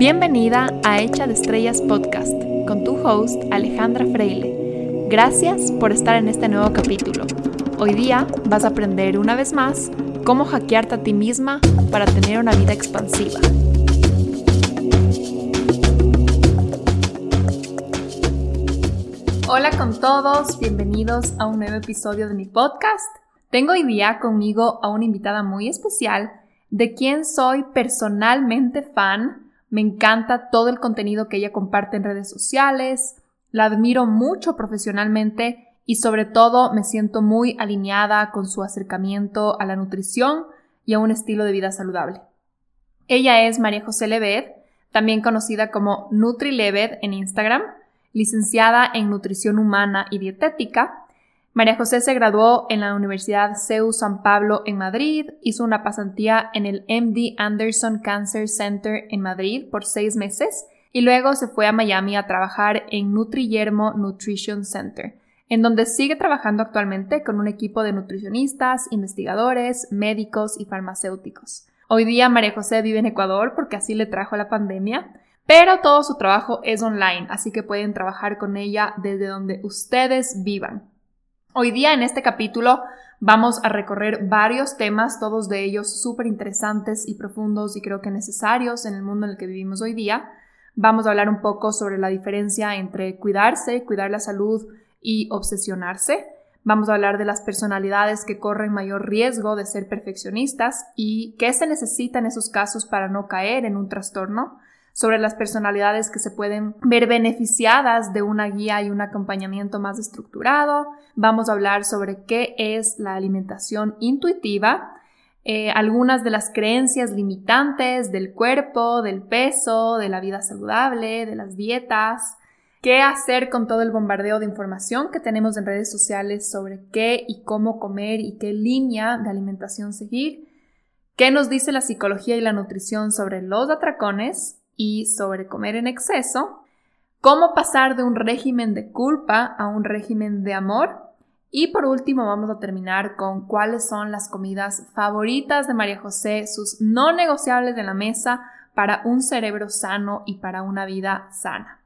Bienvenida a Hecha de Estrellas Podcast con tu host Alejandra Freile. Gracias por estar en este nuevo capítulo. Hoy día vas a aprender una vez más cómo hackearte a ti misma para tener una vida expansiva. Hola con todos, bienvenidos a un nuevo episodio de mi podcast. Tengo hoy día conmigo a una invitada muy especial de quien soy personalmente fan. Me encanta todo el contenido que ella comparte en redes sociales, la admiro mucho profesionalmente y sobre todo me siento muy alineada con su acercamiento a la nutrición y a un estilo de vida saludable. Ella es María José Leved, también conocida como NutriLeved en Instagram licenciada en Nutrición Humana y Dietética. María José se graduó en la Universidad CEU San Pablo en Madrid, hizo una pasantía en el MD Anderson Cancer Center en Madrid por seis meses y luego se fue a Miami a trabajar en Nutriyermo Nutrition Center, en donde sigue trabajando actualmente con un equipo de nutricionistas, investigadores, médicos y farmacéuticos. Hoy día María José vive en Ecuador porque así le trajo la pandemia, pero todo su trabajo es online, así que pueden trabajar con ella desde donde ustedes vivan. Hoy día en este capítulo vamos a recorrer varios temas, todos de ellos súper interesantes y profundos y creo que necesarios en el mundo en el que vivimos hoy día. Vamos a hablar un poco sobre la diferencia entre cuidarse, cuidar la salud y obsesionarse. Vamos a hablar de las personalidades que corren mayor riesgo de ser perfeccionistas y qué se necesita en esos casos para no caer en un trastorno sobre las personalidades que se pueden ver beneficiadas de una guía y un acompañamiento más estructurado. Vamos a hablar sobre qué es la alimentación intuitiva, eh, algunas de las creencias limitantes del cuerpo, del peso, de la vida saludable, de las dietas, qué hacer con todo el bombardeo de información que tenemos en redes sociales sobre qué y cómo comer y qué línea de alimentación seguir, qué nos dice la psicología y la nutrición sobre los atracones y sobre comer en exceso, cómo pasar de un régimen de culpa a un régimen de amor y por último vamos a terminar con cuáles son las comidas favoritas de María José, sus no negociables de la mesa para un cerebro sano y para una vida sana.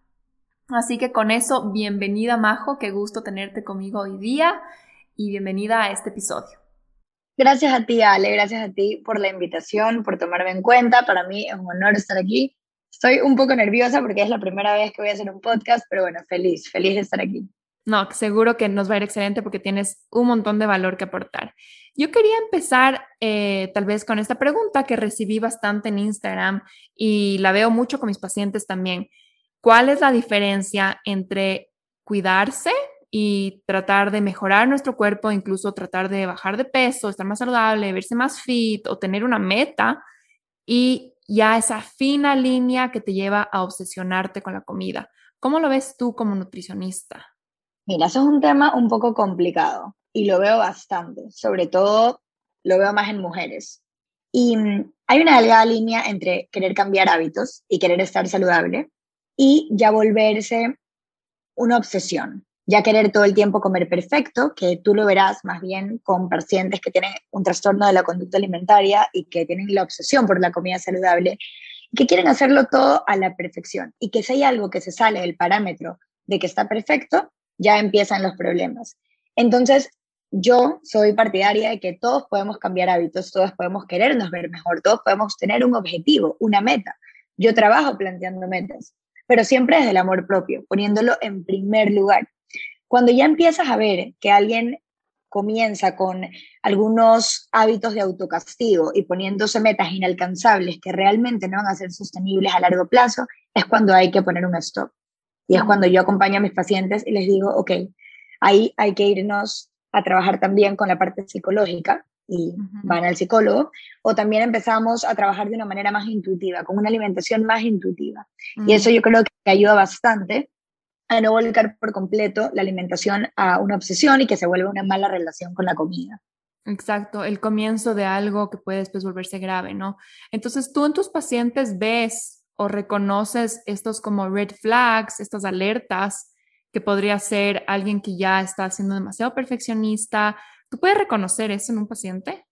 Así que con eso, bienvenida Majo, qué gusto tenerte conmigo hoy día y bienvenida a este episodio. Gracias a ti, Ale, gracias a ti por la invitación, por tomarme en cuenta. Para mí es un honor estar aquí Estoy un poco nerviosa porque es la primera vez que voy a hacer un podcast, pero bueno, feliz, feliz de estar aquí. No, seguro que nos va a ir excelente porque tienes un montón de valor que aportar. Yo quería empezar eh, tal vez con esta pregunta que recibí bastante en Instagram y la veo mucho con mis pacientes también. ¿Cuál es la diferencia entre cuidarse y tratar de mejorar nuestro cuerpo, incluso tratar de bajar de peso, estar más saludable, verse más fit o tener una meta y ya esa fina línea que te lleva a obsesionarte con la comida. ¿Cómo lo ves tú como nutricionista? Mira, eso es un tema un poco complicado y lo veo bastante, sobre todo lo veo más en mujeres. Y mm, hay una delgada línea entre querer cambiar hábitos y querer estar saludable y ya volverse una obsesión ya querer todo el tiempo comer perfecto, que tú lo verás más bien con pacientes que tienen un trastorno de la conducta alimentaria y que tienen la obsesión por la comida saludable, que quieren hacerlo todo a la perfección y que si hay algo que se sale del parámetro de que está perfecto, ya empiezan los problemas. Entonces, yo soy partidaria de que todos podemos cambiar hábitos, todos podemos querernos ver mejor, todos podemos tener un objetivo, una meta. Yo trabajo planteando metas, pero siempre desde el amor propio, poniéndolo en primer lugar. Cuando ya empiezas a ver que alguien comienza con algunos hábitos de autocastigo y poniéndose metas inalcanzables que realmente no van a ser sostenibles a largo plazo, es cuando hay que poner un stop. Y es cuando yo acompaño a mis pacientes y les digo, ok, ahí hay que irnos a trabajar también con la parte psicológica y van al psicólogo, o también empezamos a trabajar de una manera más intuitiva, con una alimentación más intuitiva. Y eso yo creo que ayuda bastante a no volcar por completo la alimentación a una obsesión y que se vuelva una mala relación con la comida. Exacto, el comienzo de algo que puede después volverse grave, ¿no? Entonces, tú en tus pacientes ves o reconoces estos como red flags, estas alertas que podría ser alguien que ya está siendo demasiado perfeccionista. ¿Tú puedes reconocer eso en un paciente?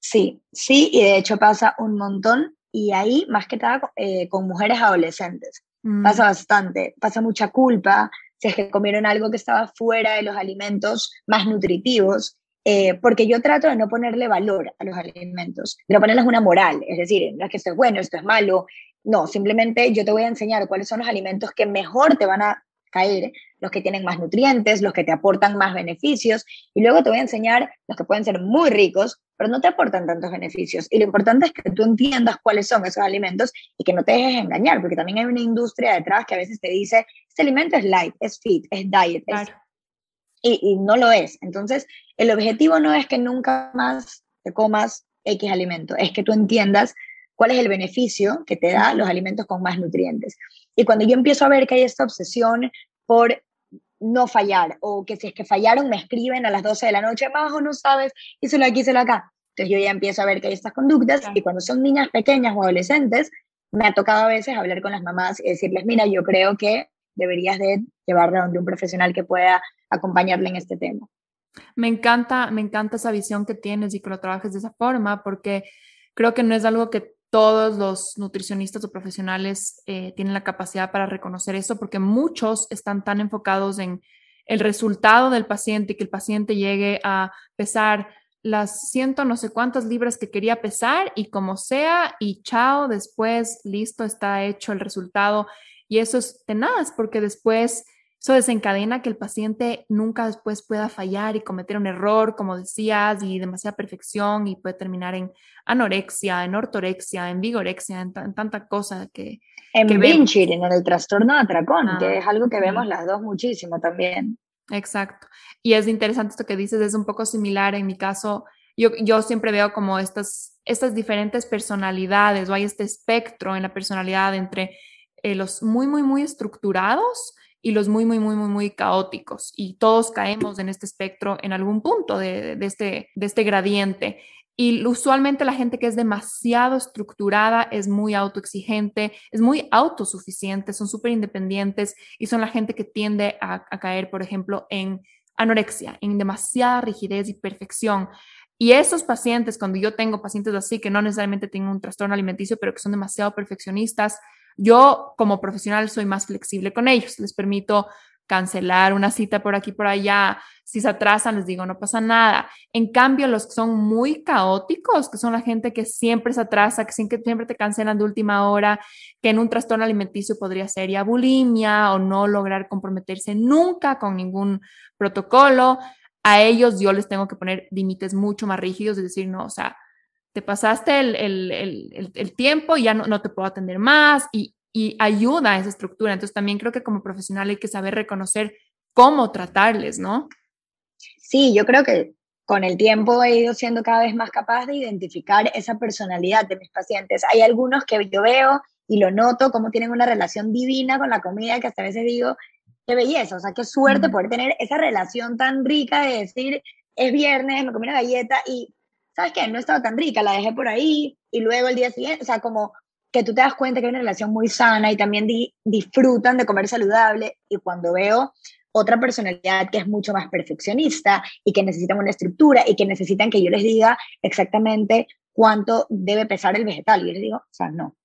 Sí, sí, y de hecho pasa un montón y ahí más que nada eh, con mujeres adolescentes. Mm. Pasa bastante, pasa mucha culpa si es que comieron algo que estaba fuera de los alimentos más nutritivos, eh, porque yo trato de no ponerle valor a los alimentos, de no ponerles una moral, es decir, no es que esto es bueno, esto es malo, no, simplemente yo te voy a enseñar cuáles son los alimentos que mejor te van a caer, los que tienen más nutrientes, los que te aportan más beneficios, y luego te voy a enseñar los que pueden ser muy ricos, pero no te aportan tantos beneficios. Y lo importante es que tú entiendas cuáles son esos alimentos y que no te dejes engañar, porque también hay una industria detrás que a veces te dice, este alimento es light, es fit, es diet, y, y no lo es. Entonces, el objetivo no es que nunca más te comas X alimento, es que tú entiendas cuál es el beneficio que te da los alimentos con más nutrientes. Y cuando yo empiezo a ver que hay esta obsesión por no fallar, o que si es que fallaron me escriben a las 12 de la noche, bajo, no sabes, hícelo aquí, hícelo acá. Entonces yo ya empiezo a ver que hay estas conductas y cuando son niñas pequeñas o adolescentes, me ha tocado a veces hablar con las mamás y decirles, mira, yo creo que deberías de llevarla donde un profesional que pueda acompañarle en este tema. Me encanta, me encanta esa visión que tienes y que lo trabajes de esa forma, porque creo que no es algo que todos los nutricionistas o profesionales eh, tienen la capacidad para reconocer eso, porque muchos están tan enfocados en el resultado del paciente y que el paciente llegue a pesar las ciento no sé cuántas libras que quería pesar y como sea y chao, después listo, está hecho el resultado. Y eso es tenaz porque después eso desencadena que el paciente nunca después pueda fallar y cometer un error, como decías, y demasiada perfección y puede terminar en anorexia, en ortorexia, en vigorexia, en, tanta cosa que... En binge en el trastorno de atracón, que ah, es algo que vemos las dos muchísimo también. Exacto. Y es interesante esto que dices, es un poco similar en mi caso. Yo, yo siempre veo como estas, estas diferentes personalidades o hay este espectro en la personalidad entre eh, los muy, muy, muy estructurados y los muy, muy, muy, muy, muy caóticos. Y todos caemos en este espectro en algún punto de, este, de este gradiente. Y usualmente la gente que es demasiado estructurada es muy autoexigente, es muy autosuficiente, son súper independientes y son la gente que tiende a, a, caer, por ejemplo, en anorexia, en demasiada rigidez y perfección. Y esos pacientes, cuando yo tengo pacientes así, que no necesariamente tienen un trastorno alimenticio, pero que son demasiado perfeccionistas, yo como profesional soy más flexible con ellos, les permito cancelar una cita por aquí, por allá. Si se atrasan, les digo, no pasa nada. En cambio, los que son muy caóticos, que son la gente que siempre se atrasa, que siempre te cancelan de última hora, que en un trastorno alimenticio podría ser ya bulimia o no lograr comprometerse nunca con ningún protocolo, a ellos yo les tengo que poner límites mucho más rígidos, es decir, no, o sea, te pasaste el, tiempo y ya no, te puedo atender más y, y ayuda a esa estructura. Entonces también creo que como profesional hay que saber reconocer cómo tratarles, ¿no? Sí, yo creo que con el tiempo he ido siendo cada vez más capaz de identificar esa personalidad de mis pacientes. Hay algunos que yo veo y lo noto, como tienen una relación divina con la comida, que hasta a veces digo, qué belleza, o sea, qué suerte poder tener esa relación tan rica de decir, es viernes, me comí una galleta y ¿sabes qué? No estaba tan rica, la dejé por ahí y luego el día siguiente, o sea, como que tú te das cuenta que hay una relación muy sana y también disfrutan de comer saludable y cuando veo otra personalidad que es mucho más perfeccionista y que necesitan una estructura y que necesitan que yo les diga exactamente cuánto debe pesar el vegetal. Y yo les digo, o sea, no.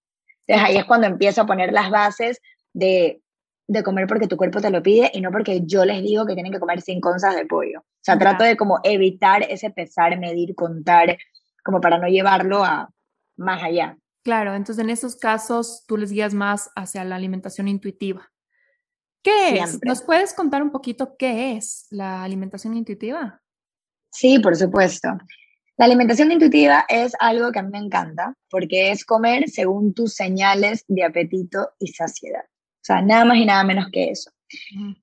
Entonces ahí es cuando empiezo a poner las bases de, de comer porque tu cuerpo te lo pide y no porque yo les digo que tienen que comer cinco onzas de pollo. O sea, trato de como evitar ese pesar, medir, contar, como para no llevarlo a más allá. Claro, entonces en esos casos tú les guías más hacia la alimentación intuitiva. ¿Qué es? ¿Nos puedes contar un poquito qué es la alimentación intuitiva? Sí, por supuesto. La alimentación intuitiva es algo que a mí me encanta porque es comer según tus señales de apetito y saciedad. O sea, nada más y nada menos que eso.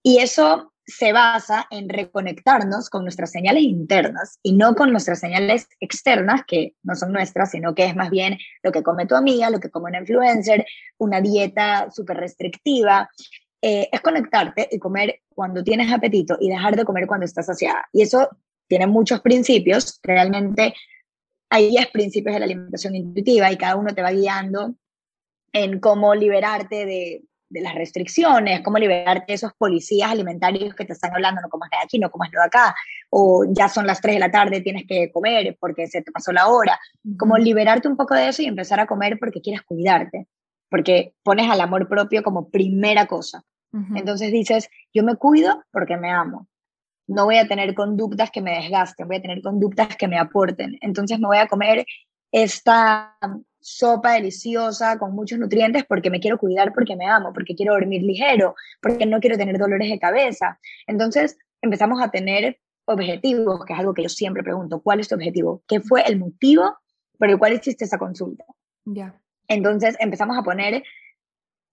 Y eso se basa en reconectarnos con nuestras señales internas y no con nuestras señales externas, que no son nuestras, sino que es más bien lo que come tu amiga, lo que come una influencer, una dieta súper restrictiva. Eh, es conectarte y comer cuando tienes apetito y dejar de comer cuando estás saciada. Y eso tiene muchos principios. Realmente hay 10 principios de la alimentación intuitiva y cada uno te va guiando en cómo liberarte de de las restricciones, cómo liberarte de esos policías alimentarios que te están hablando, no comas de aquí, no comas de acá, o ya son las 3 de la tarde, tienes que comer porque se te pasó la hora, como liberarte un poco de eso y empezar a comer porque quieres cuidarte, porque pones al amor propio como primera cosa. Entonces dices, yo me cuido porque me amo. No voy a tener conductas que me desgasten, voy a tener conductas que me aporten. Entonces me voy a comer esta sopa deliciosa con muchos nutrientes porque me quiero cuidar, porque me amo, porque quiero dormir ligero, porque no quiero tener dolores de cabeza. Entonces empezamos a tener objetivos, que es algo que yo siempre pregunto, ¿cuál es tu objetivo? ¿Qué fue el motivo por el cual hiciste esa consulta? Ya. Entonces empezamos a poner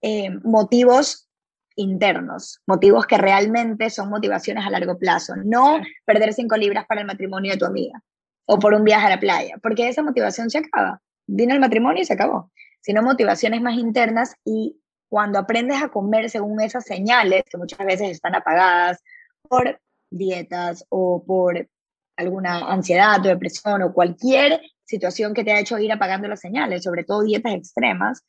eh, motivos internos, motivos que realmente son motivaciones a largo plazo, no perder cinco libras para el matrimonio de tu amiga o por un viaje a la playa, porque esa motivación se acaba vino el matrimonio y se acabó, sino motivaciones más internas y cuando aprendes a comer según esas señales, que muchas veces están apagadas por dietas o por alguna ansiedad o depresión o cualquier situación que te ha hecho ir apagando las señales, sobre todo dietas extremas,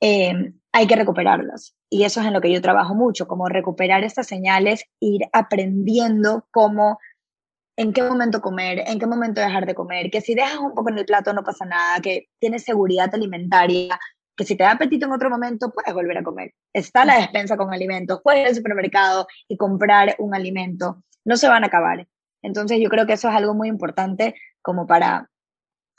eh, hay que recuperarlas. Y eso es en lo que yo trabajo mucho, como recuperar estas señales, ir aprendiendo cómo en qué momento comer, en qué momento dejar de comer, que si dejas un poco en el plato no pasa nada, que tienes seguridad alimentaria, que si te da apetito en otro momento puedes volver a comer. Está la despensa con alimentos, puedes ir al supermercado y comprar un alimento, no se van a acabar. Entonces yo creo que eso es algo muy importante como para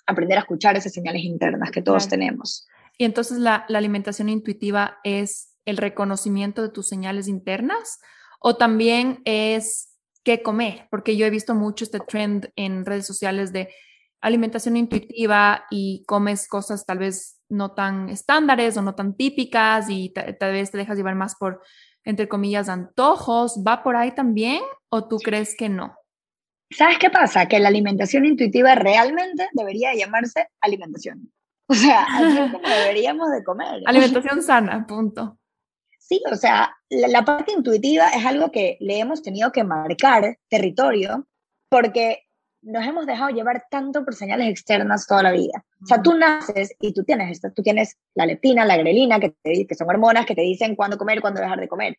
aprender a escuchar esas señales internas que todos tenemos. Y entonces la, la alimentación intuitiva es el reconocimiento de tus señales internas o también es qué comer, porque yo he visto mucho este trend en redes sociales de alimentación intuitiva y comes cosas tal vez no tan estándares o no tan típicas y tal vez te dejas llevar más por, entre comillas, antojos. ¿Va por ahí también o tú crees que no? ¿Sabes qué pasa? Que la alimentación intuitiva realmente debería llamarse alimentación. O sea, así es como deberíamos de comer. Alimentación sana, punto. Sí, o sea, la, parte intuitiva es algo que le hemos tenido que marcar territorio porque nos hemos dejado llevar tanto por señales externas toda la vida. O sea, tú naces y tú tienes esto, tú tienes la leptina, la grelina, que, te, que son hormonas que te dicen cuándo comer, cuándo dejar de comer.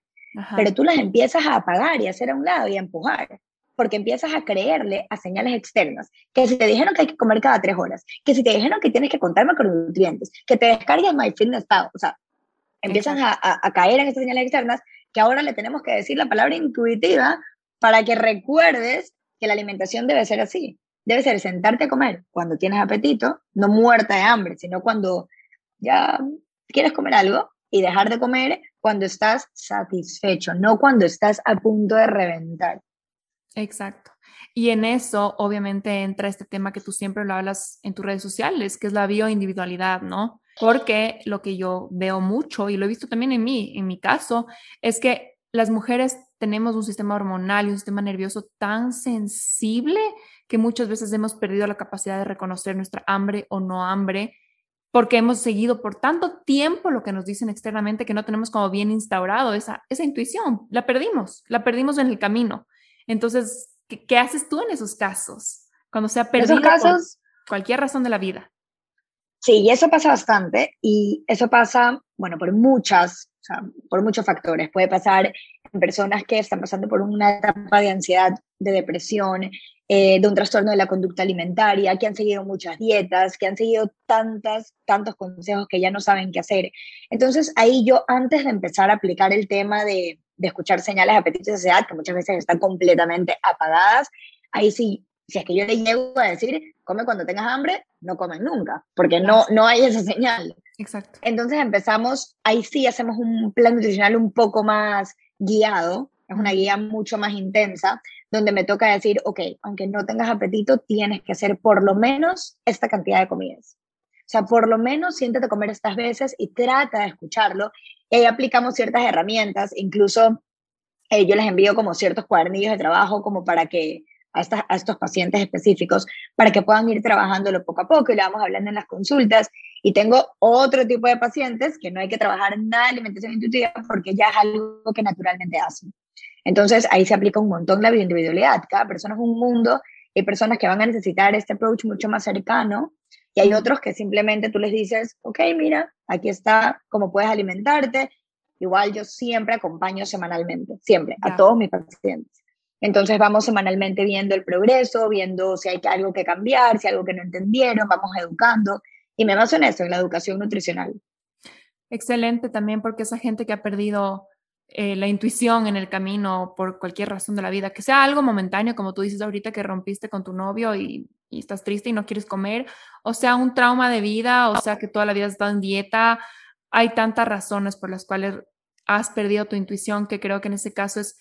Pero tú las empiezas a apagar y a hacer a un lado y a empujar, porque empiezas a creerle a señales externas, que si te dijeron que hay que comer cada tres horas, que si te dijeron que tienes que contar macronutrientes, que te descargues MyFitnessPal, o sea, empiezan a, caer en estas señales externas que ahora le tenemos que decir la palabra intuitiva para que recuerdes que la alimentación debe ser así. Debe ser sentarte a comer cuando tienes apetito, no muerta de hambre, sino cuando ya quieres comer algo y dejar de comer cuando estás satisfecho, no cuando estás a punto de reventar. Exacto. Y en eso, obviamente, entra este tema que tú siempre lo hablas en tus redes sociales, que es la bioindividualidad, ¿no? Porque lo que yo veo mucho, y lo he visto también en mí, en mi caso, es que las mujeres tenemos un sistema hormonal y un sistema nervioso tan sensible que muchas veces hemos perdido la capacidad de reconocer nuestra hambre o no hambre porque hemos seguido por tanto tiempo lo que nos dicen externamente que no tenemos como bien instaurado esa, esa intuición. La perdimos, la perdimos en el camino. Entonces, ¿qué, haces tú en esos casos? Cuando se ha perdido casos, por cualquier razón de la vida. Sí, y eso pasa bastante y eso pasa, bueno, por muchas, por muchos factores. Puede pasar en personas que están pasando por una etapa de ansiedad, de depresión, eh, de un trastorno de la conducta alimentaria, que han seguido muchas dietas, que han seguido tantas, tantos consejos que ya no saben qué hacer. Entonces, ahí yo, antes de empezar a aplicar el tema de, de escuchar señales de apetito y saciedad, que muchas veces están completamente apagadas, ahí sí, si es que yo le llego a decir, come cuando tengas hambre, no comen nunca, porque no, no hay esa señal. Exacto. Entonces empezamos, ahí sí hacemos un plan nutricional un poco más guiado, es una guía mucho más intensa, donde me toca decir, ok, aunque no tengas apetito, tienes que hacer por lo menos esta cantidad de comidas. O sea, por lo menos siéntate a comer estas veces y trata de escucharlo. Y ahí aplicamos ciertas herramientas, incluso eh, yo les envío como ciertos cuadernillos de trabajo como para que a, estos pacientes específicos para que puedan ir trabajándolo poco a poco y lo vamos hablando en las consultas. Y tengo otro tipo de pacientes que no hay que trabajar nada de alimentación intuitiva porque ya es algo que naturalmente hacen. Entonces ahí se aplica un montón la bioindividualidad. Cada persona es un mundo. Hay personas que van a necesitar este approach mucho más cercano y hay otros que simplemente tú les dices, ok, mira, aquí está cómo puedes alimentarte igual yo siempre acompaño semanalmente, siempre, a todos mis pacientes. Entonces vamos semanalmente viendo el progreso, viendo si hay algo que cambiar, si hay algo que no entendieron, vamos educando y me baso en eso, en la educación nutricional. Excelente también porque esa gente que ha perdido eh, la intuición en el camino por cualquier razón de la vida, que sea algo momentáneo, como tú dices ahorita que rompiste con tu novio y, y, estás triste y no quieres comer, o sea un trauma de vida, o sea que toda la vida has estado en dieta, hay tantas razones por las cuales has perdido tu intuición que creo que en ese caso es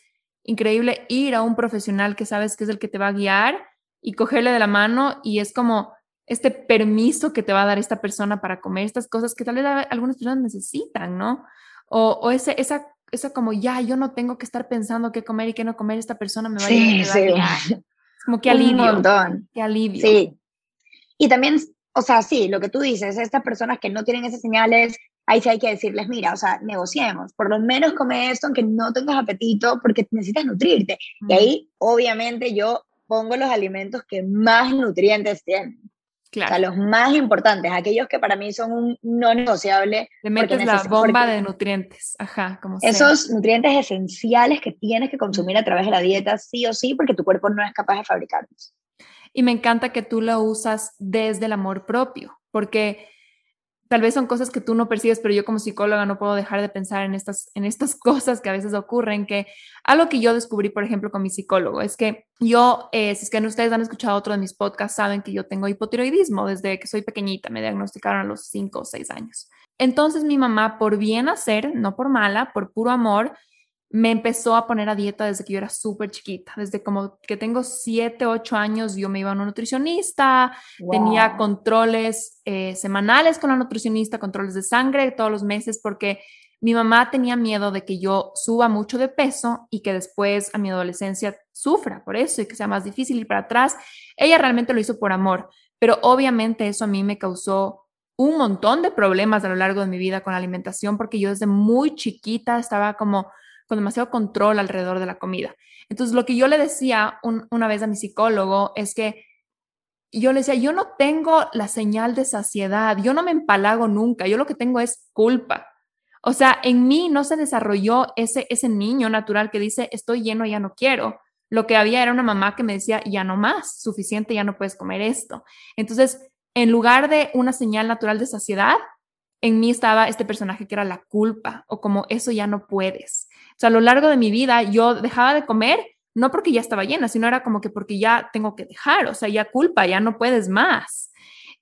increíble ir a un profesional que sabes que es el que te va a guiar y cogerle de la mano y es como este permiso que te va a dar esta persona para comer estas cosas que tal vez algunas personas necesitan, ¿no? O, o ese, esa, esa como ya, yo no tengo que estar pensando qué comer y qué no comer, esta persona me va, a, ayudar. Es como que alivio. Un montón. Qué alivio. Sí. Y también, o sea, sí, lo que tú dices, estas personas que no tienen esas señales, ahí sí hay que decirles, mira, o sea, negociemos, por lo menos come esto aunque no tengas apetito porque necesitas nutrirte. Y ahí, obviamente, yo pongo los alimentos que más nutrientes tienen. O sea, los más importantes, aquellos que para mí son un no negociable. Le metes la bomba de nutrientes, ajá, como Esos nutrientes esenciales que tienes que consumir a través de la dieta, sí o sí, porque tu cuerpo no es capaz de fabricarlos. Y me encanta que tú lo usas desde el amor propio, porque tal vez son cosas que tú no percibes, pero yo como psicóloga no puedo dejar de pensar en estas, en estas cosas que a veces ocurren, que algo que yo descubrí, por ejemplo, con mi psicólogo, es que yo, eh, si es que ustedes han escuchado otro de mis podcasts, saben que yo tengo hipotiroidismo desde que soy pequeñita, me diagnosticaron a los 5 o 6 años. Entonces mi mamá, por bien hacer, no por mala, por puro amor, me empezó a poner a dieta desde que yo era súper chiquita, desde como que tengo 7, 8 años, yo me iba a una nutricionista, tenía controles eh, semanales con la nutricionista, controles de sangre todos los meses, porque mi mamá tenía miedo de que yo suba mucho de peso y que después a mi adolescencia sufra por eso y que sea más difícil ir para atrás. Ella realmente lo hizo por amor, pero obviamente eso a mí me causó un montón de problemas a lo largo de mi vida con la alimentación, porque yo desde muy chiquita estaba como con demasiado control alrededor de la comida. Entonces, lo que yo le decía una vez a mi psicólogo es que yo le decía, yo no tengo la señal de saciedad, yo no me empalago nunca, yo lo que tengo es culpa. O sea, en mí no se desarrolló ese, ese niño natural que dice, estoy lleno, ya no quiero. Lo que había era una mamá que me decía, ya no más, suficiente, ya no puedes comer esto. Entonces, en lugar de una señal natural de saciedad, en mí estaba este personaje que era la culpa o como eso ya no puedes. O sea, a lo largo de mi vida yo dejaba de comer no porque ya estaba llena, sino era como que porque ya tengo que dejar, o sea, ya culpa, ya no puedes más.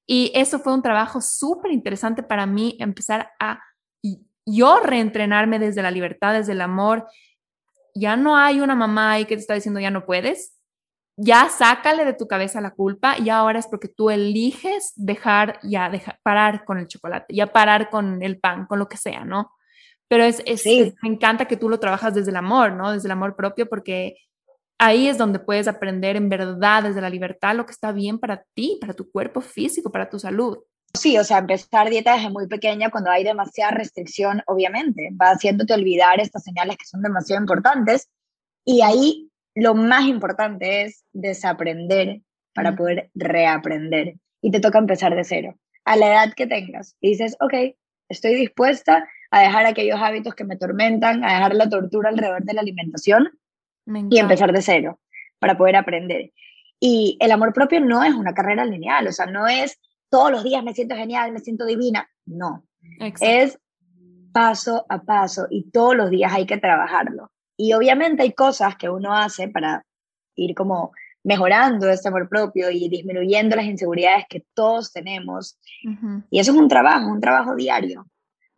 Y eso fue un trabajo súper interesante para mí, empezar a yo reentrenarme desde la libertad, desde el amor. Ya no hay una mamá ahí que te está diciendo ya no puedes, ya sácale de tu cabeza la culpa y ahora es porque tú eliges dejar, ya dejar, parar con el chocolate, ya parar con el pan, con lo que sea, ¿no? Pero es, es, me encanta que tú lo trabajas desde el amor, ¿no? Desde el amor propio, porque ahí es donde puedes aprender en verdad, desde la libertad, lo que está bien para ti, para tu cuerpo físico, para tu salud. Sí, o sea, empezar dieta desde muy pequeña cuando hay demasiada restricción, obviamente, va haciéndote olvidar estas señales que son demasiado importantes y ahí lo más importante es desaprender para poder reaprender. Y te toca empezar de cero, a la edad que tengas. Y dices, ok, estoy dispuesta a dejar aquellos hábitos que me tormentan, a dejar la tortura alrededor de la alimentación y empezar de cero para poder aprender. Y el amor propio no es una carrera lineal, o sea, no es todos los días me siento genial, me siento divina, no. Es paso a paso y todos los días hay que trabajarlo. Y obviamente hay cosas que uno hace para ir como mejorando ese amor propio y disminuyendo las inseguridades que todos tenemos. Y eso es un trabajo, un trabajo diario.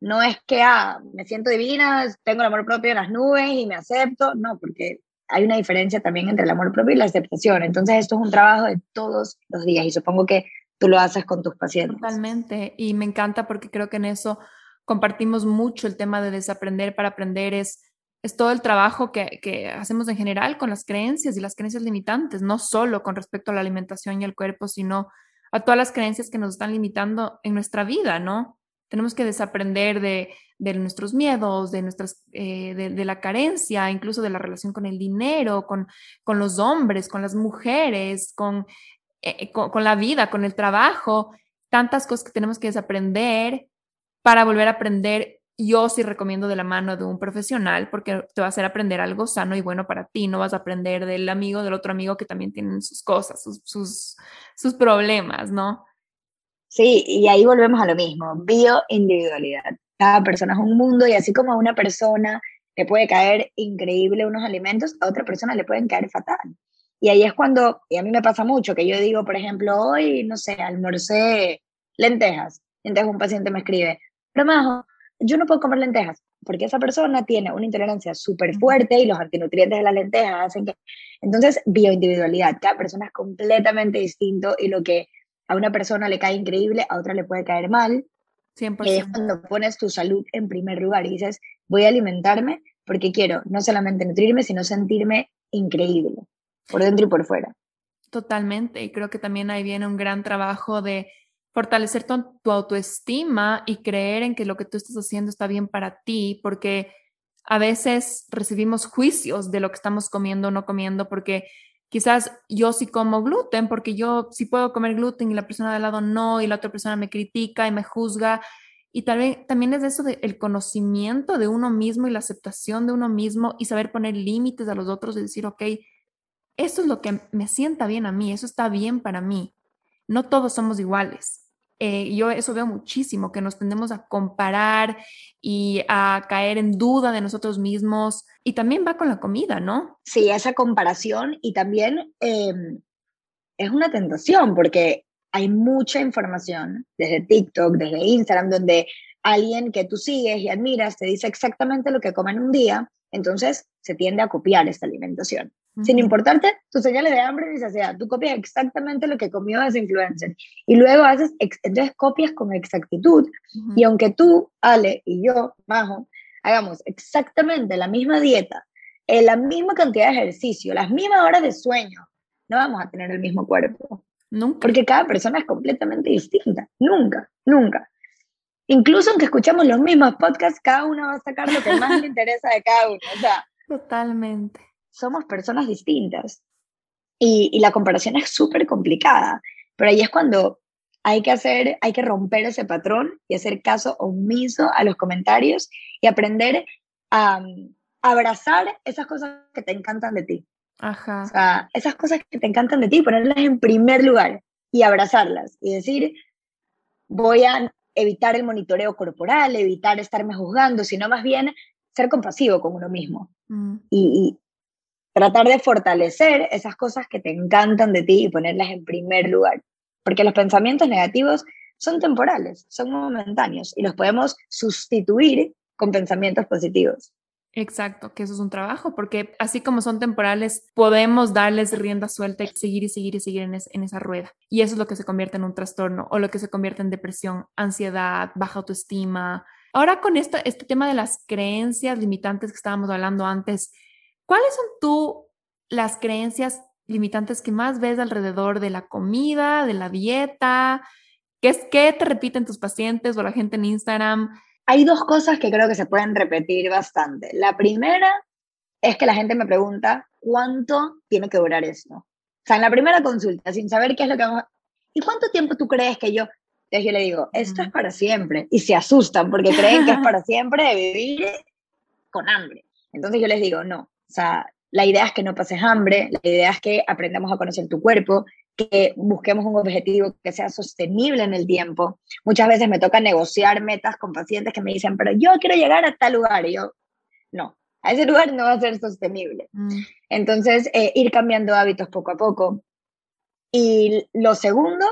No es que, ah, me siento divina, tengo el amor propio en las nubes y me acepto. No, porque hay una diferencia también entre el amor propio y la aceptación. Entonces, esto es un trabajo de todos los días y supongo que tú lo haces con tus pacientes. Totalmente. Y me encanta porque creo que en eso compartimos mucho el tema de desaprender para aprender. Es es todo el trabajo que, hacemos en general con las creencias y las creencias limitantes, no solo con respecto a la alimentación y el cuerpo, sino a todas las creencias que nos están limitando en nuestra vida, ¿no? Tenemos que desaprender de, nuestros miedos, de, nuestras, eh, de, la carencia, incluso de la relación con el dinero, con, con los hombres, con las mujeres, con, eh, con, con la vida, con el trabajo, tantas cosas que tenemos que desaprender para volver a aprender yo sí recomiendo de la mano de un profesional porque te va a hacer aprender algo sano y bueno para ti. No vas a aprender del amigo, del otro amigo que también tienen sus cosas, sus, sus, sus problemas, ¿no? Sí, y ahí volvemos a lo mismo, bioindividualidad. Cada persona es un mundo y así como a una persona le puede caer increíble unos alimentos, a otra persona le pueden caer fatal. Y ahí es cuando, y a mí me pasa mucho, que yo digo, por ejemplo, hoy, no sé, almorcé lentejas. Entonces un paciente me escribe, pero Majo, yo no puedo comer lentejas, porque esa persona tiene una intolerancia súper fuerte y los antinutrientes de las lentejas hacen que... Entonces, bioindividualidad, cada persona es completamente distinto y lo que a una persona le cae increíble, a otra le puede caer mal. 100%. Y es cuando pones tu salud en primer lugar y dices, voy a alimentarme porque quiero no solamente nutrirme, sino sentirme increíble, por dentro y por fuera. Totalmente, y creo que también ahí viene un gran trabajo de fortalecer tu, tu, autoestima y creer en que lo que tú estás haciendo está bien para ti, porque a veces recibimos juicios de lo que estamos comiendo o no comiendo, porque quizás yo sí como gluten, porque yo sí puedo comer gluten y la persona de al lado no, y la otra persona me critica y me juzga. Y también, también es eso del conocimiento de uno mismo y la aceptación de uno mismo y saber poner límites a los otros y decir, ok, esto es lo que me sienta bien a mí, eso está bien para mí. No todos somos iguales. Eh, yo eso veo muchísimo, que nos tendemos a comparar y a caer en duda de nosotros mismos. Y también va con la comida, ¿no? Sí, esa comparación y también em, es una tentación porque hay mucha información desde TikTok, desde Instagram, donde alguien que tú sigues y admiras te dice exactamente lo que comen un día, entonces se tiende a copiar esta alimentación. Sin importarte tus señales de hambre ni saciedad, tú copias exactamente lo que comió ese influencer. Y luego haces, entonces copias con exactitud. Y aunque tú, Ale y yo, Majo, hagamos exactamente la misma dieta, eh, la misma cantidad de ejercicio, las mismas horas de sueño, no vamos a tener el mismo cuerpo. Nunca. Porque cada persona es completamente distinta. Nunca, nunca. Incluso aunque escuchamos los mismos podcasts, cada uno va a sacar lo que más le interesa de cada uno. O sea, totalmente somos personas distintas. Y, la comparación es súper complicada, pero ahí es cuando hay que hacer, hay que romper ese patrón y hacer caso omiso a los comentarios y aprender a, abrazar esas cosas que te encantan de ti. Ajá. O sea, esas cosas que te encantan de ti, ponerlas en primer lugar y abrazarlas y decir, voy a evitar el monitoreo corporal, evitar estarme juzgando, sino más bien ser compasivo con uno mismo. Mm. y, tratar de fortalecer esas cosas que te encantan de ti y ponerlas en primer lugar. Porque los pensamientos negativos son temporales, son momentáneos y los podemos sustituir con pensamientos positivos. Exacto, que eso es un trabajo, porque así como son temporales, podemos darles rienda suelta y seguir y seguir y seguir en, esa rueda. Y eso es lo que se convierte en un trastorno o lo que se convierte en depresión, ansiedad, baja autoestima. Ahora con esto, este tema de las creencias limitantes que estábamos hablando antes, ¿Cuáles son tú las creencias limitantes que más ves alrededor de la comida, de la dieta? ¿Qué, es, qué te repiten tus pacientes o la gente en Instagram? Hay dos cosas que creo que se pueden repetir bastante. La primera es que la gente me pregunta, ¿cuánto tiene que durar esto? O sea, en la primera consulta, sin saber qué es lo que vamos a... ¿Y cuánto tiempo tú crees que yo? Entonces yo le digo, esto es para siempre. Y se asustan porque creen que es para siempre de vivir con hambre. Entonces yo les digo, no, o sea, la idea es que no pases hambre, la idea es que aprendamos a conocer tu cuerpo, que busquemos un objetivo que sea sostenible en el tiempo. Muchas veces me toca negociar metas con pacientes que me dicen, pero yo quiero llegar a tal lugar. Y yo, no, a ese lugar no va a ser sostenible. Mm. Entonces, eh, ir cambiando hábitos poco a poco. Y lo segundo,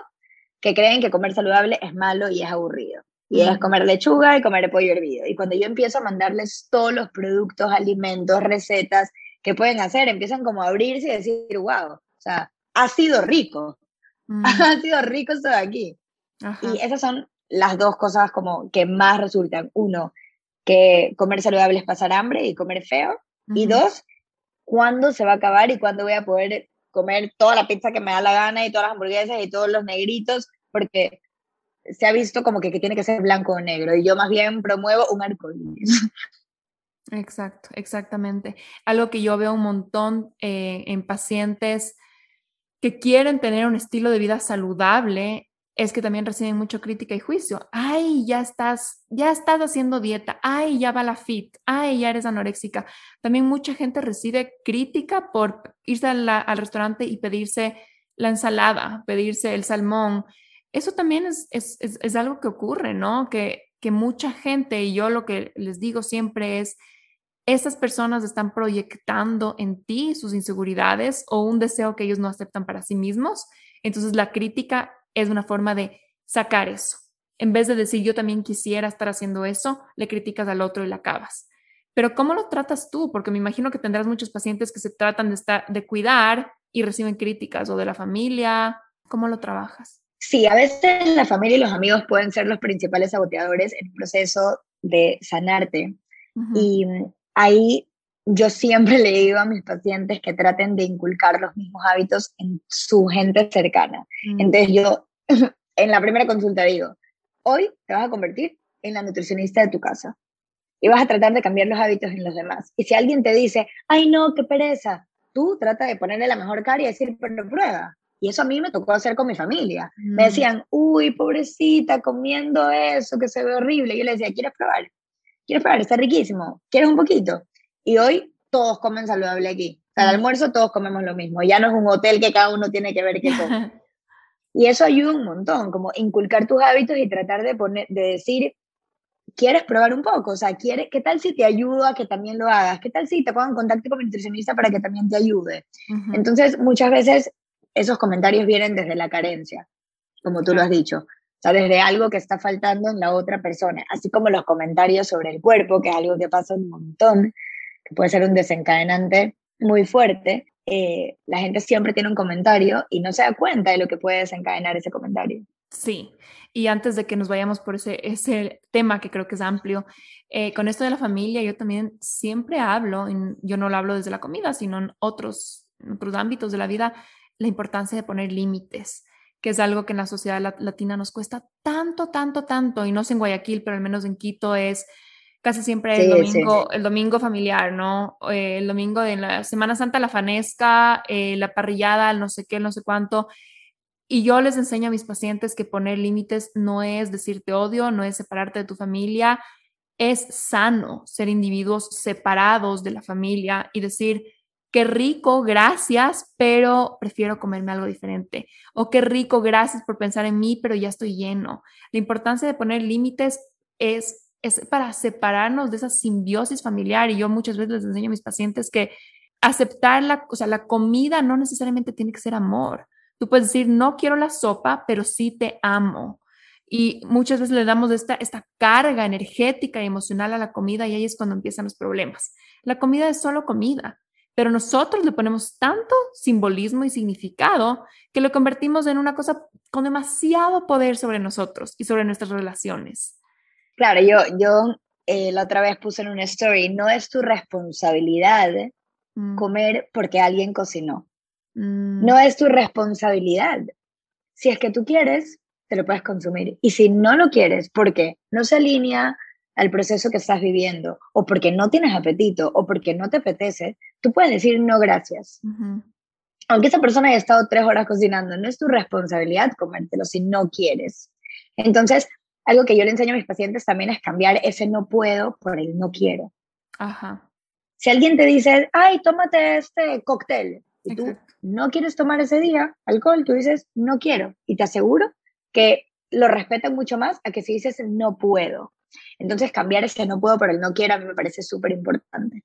que creen que comer saludable es malo y es aburrido. Y es comer lechuga y comer pollo hervido. Y cuando yo empiezo a mandarles todos los productos, alimentos, recetas que pueden hacer, empiezan como a abrirse y decir, wow, o sea, ha sido rico. Mm. ha sido rico esto de aquí. Y esas son las dos cosas como que más resultan. Uno, que comer saludable es pasar hambre y comer feo. Y dos, cuándo se va a acabar y cuándo voy a poder comer toda la pizza que me da la gana y todas las hamburguesas y todos los negritos, porque se ha visto como que, que, tiene que ser blanco o negro y yo más bien promuevo un arcoíris. Exacto, exactamente. Algo que yo veo un montón eh, en pacientes que quieren tener un estilo de vida saludable es que también reciben mucha crítica y juicio. Ay, ya estás, ya estás haciendo dieta. Ay, ya va la fit. Ay, ya eres anoréxica. También mucha gente recibe crítica por irse al restaurante y pedirse la ensalada, pedirse el salmón. Eso también es, es, es, algo que ocurre, ¿no? Que, que mucha gente, y yo lo que les digo siempre es, esas personas están proyectando en ti sus inseguridades o un deseo que ellos no aceptan para sí mismos. Entonces la crítica es una forma de sacar eso. En vez de decir yo también quisiera estar haciendo eso, le criticas al otro y la acabas. Pero ¿cómo lo tratas tú? Porque me imagino que tendrás muchos pacientes que se tratan de, estar, de cuidar y reciben críticas o de la familia. ¿Cómo lo trabajas? Sí, a veces la familia y los amigos pueden ser los principales saboteadores en el proceso de sanarte. Y ahí yo siempre le digo a mis pacientes que traten de inculcar los mismos hábitos en su gente cercana. Mm. Entonces yo en la primera consulta digo, hoy te vas a convertir en la nutricionista de tu casa y vas a tratar de cambiar los hábitos en los demás. Y si alguien te dice, ay no, qué pereza, tú trata de ponerle la mejor cara y decir, pero prueba. Y eso a mí me tocó hacer con mi familia. Me mm. decían, uy, pobrecita, comiendo eso que se ve horrible. Y yo le decía, ¿quieres probar? ¿Quieres probar? Está riquísimo. ¿Quieres un poquito? Y hoy todos comen saludable aquí. Al almuerzo todos comemos lo mismo. Ya no es un hotel que cada uno tiene que ver qué come. y eso ayuda un montón, como inculcar tus hábitos y tratar de, poner, de decir, ¿quieres probar un poco? O sea, ¿quieres, ¿qué tal si te ayudo a que también lo hagas? ¿Qué tal si te pongo en contacto con mi nutricionista para que también te ayude? Entonces, muchas veces esos comentarios vienen desde la carencia, como tú lo has dicho sea, desde algo que está faltando en la otra persona, así como los comentarios sobre el cuerpo, que es algo que pasa un montón, que puede ser un desencadenante muy fuerte. Eh, la gente siempre tiene un comentario y no se da cuenta de lo que puede desencadenar ese comentario. Sí, y antes de que nos vayamos por ese, ese tema que creo que es amplio, eh, con esto de la familia, yo también siempre hablo, yo no lo hablo desde la comida, sino en otros, en otros ámbitos de la vida, la importancia de poner límites que es algo que en la sociedad latina nos cuesta tanto, tanto, tanto, y no sé en Guayaquil, pero al menos en Quito es casi siempre el, domingo, el domingo familiar, ¿no? Eh, el domingo de la Semana Santa, la fanesca, eh, la parrillada, el no sé qué, no sé cuánto. Y yo les enseño a mis pacientes que poner límites no es decirte odio, no es separarte de tu familia, es sano ser individuos separados de la familia y decir, qué rico, gracias, pero prefiero comerme algo diferente. O qué rico, gracias por pensar en mí, pero ya estoy lleno. La importancia de poner límites es, es para separarnos de esa simbiosis familiar. Y yo muchas veces les enseño a mis pacientes que aceptar la, o sea, la comida no necesariamente tiene que ser amor. Tú puedes decir, no quiero la sopa, pero sí te amo. Y muchas veces le damos esta, esta carga energética y emocional a la comida y ahí es cuando empiezan los problemas. La comida es solo comida pero nosotros le ponemos tanto simbolismo y significado que lo convertimos en una cosa con demasiado poder sobre nosotros y sobre nuestras relaciones. Claro, yo, yo eh, la otra vez puse en una story, no es tu responsabilidad mm. comer porque alguien cocinó. Mm. No es tu responsabilidad. Si es que tú quieres, te lo puedes consumir. Y si no lo quieres, ¿por qué? No se alinea al proceso que estás viviendo, o porque no tienes apetito, o porque no te apetece, tú puedes decir no gracias. Aunque esa persona haya estado tres horas cocinando, no es tu responsabilidad comértelo si no quieres. Entonces, algo que yo le enseño a mis pacientes también es cambiar ese no puedo por el no quiero. Ajá. Si alguien te dice, ay, tómate este cóctel, y tú no quieres tomar ese día alcohol, tú dices, no quiero. Y te aseguro que lo respetan mucho más a que si dices, no puedo. Entonces, cambiar ese no puedo por el no quiero a mí me parece súper importante.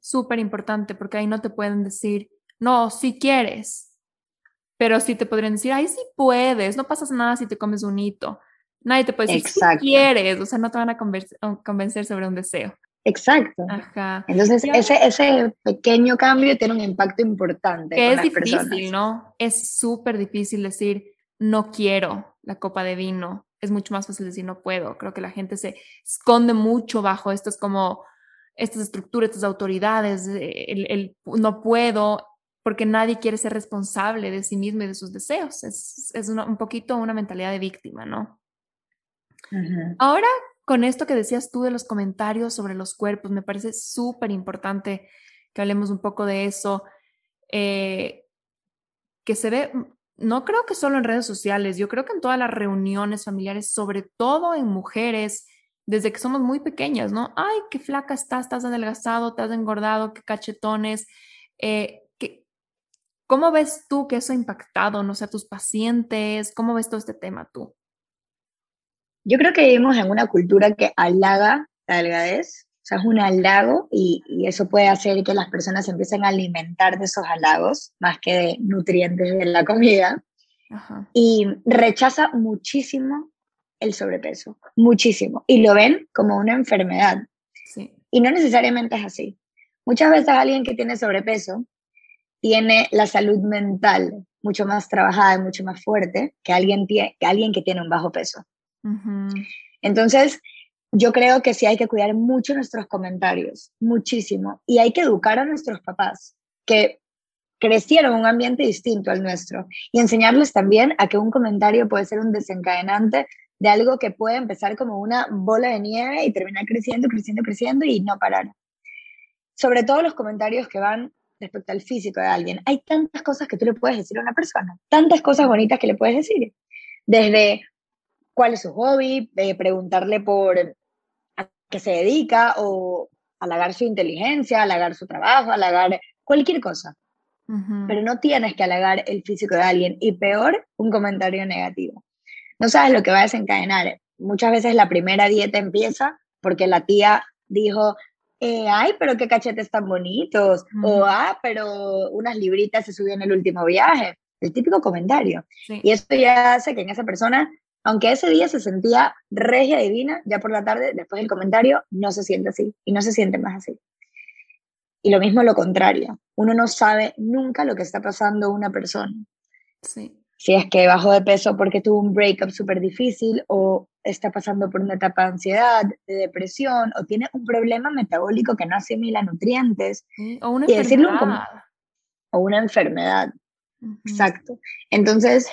Súper importante, porque ahí no te pueden decir, no, si quieres, pero sí te podrían decir, ay, sí puedes, no pasa nada si te comes un hito. Nadie te puede decir, si quieres, o sea, no te van a convencer sobre un deseo. Exacto. Ajá. Entonces, ese, ese pequeño cambio tiene un impacto importante. Que es difícil, ¿no? Es súper difícil decir, no quiero la copa de vino, es mucho más fácil decir no puedo. Creo que la gente se esconde mucho bajo estas como estas estructuras, estas autoridades, el, no puedo, porque nadie quiere ser responsable de sí mismo y de sus deseos. Es, es un poquito una mentalidad de víctima, ¿no? Ahora, con esto que decías tú de los comentarios sobre los cuerpos, me parece súper importante que hablemos un poco de eso, eh, que se ve no creo que solo en redes sociales, yo creo que en todas las reuniones familiares, sobre todo en mujeres, desde que somos muy pequeñas, ¿no? Ay, qué flaca estás, estás adelgazado, estás engordado, qué cachetones. Eh, ¿Cómo ves tú que eso ha impactado, no sé, tus pacientes? ¿Cómo ves todo este tema tú? Yo creo que vivimos en una cultura que halaga la delgadez, sea, es un halago y, eso puede hacer que las personas empiecen a alimentar de esos halagos más que de nutrientes de la comida. Y rechaza muchísimo el sobrepeso, muchísimo. Y lo ven como una enfermedad. Y no necesariamente es así. Muchas veces alguien que tiene sobrepeso tiene la salud mental mucho más trabajada y mucho más fuerte que alguien, que alguien que tiene un bajo peso. Entonces, yo creo que sí hay que cuidar mucho nuestros comentarios, muchísimo, y hay que educar a nuestros papás, que crecieron en un ambiente distinto al nuestro, y enseñarles también a que un comentario puede ser un desencadenante de algo que puede empezar como una bola de nieve y terminar creciendo, creciendo, creciendo y no parar. Sobre todo los comentarios que van respecto al físico de alguien. Hay tantas cosas que tú le puedes decir a una persona, tantas cosas bonitas que le puedes decir. Desde cuál es su hobby, preguntarle por a qué se dedica o halagar su inteligencia, halagar su trabajo, halagar cualquier cosa. Pero no tienes que halagar el físico de alguien y peor, un comentario negativo. No sabes lo que va a desencadenar. Muchas veces la primera dieta empieza porque la tía dijo, eh, ay, pero qué cachetes tan bonitos, o ah, pero unas libritas se subió en el último viaje, el típico comentario. Y esto ya hace que en esa persona, aunque ese día se sentía regia divina, ya por la tarde, después del comentario, no se siente así y no se siente más así. Y lo mismo lo contrario, uno no sabe nunca lo que está pasando una persona. Sí si es que bajó de peso porque tuvo un breakup súper difícil o está pasando por una etapa de ansiedad, de depresión o tiene un problema metabólico que no asimila nutrientes. o una enfermedad. o una enfermedad. Exacto. Entonces,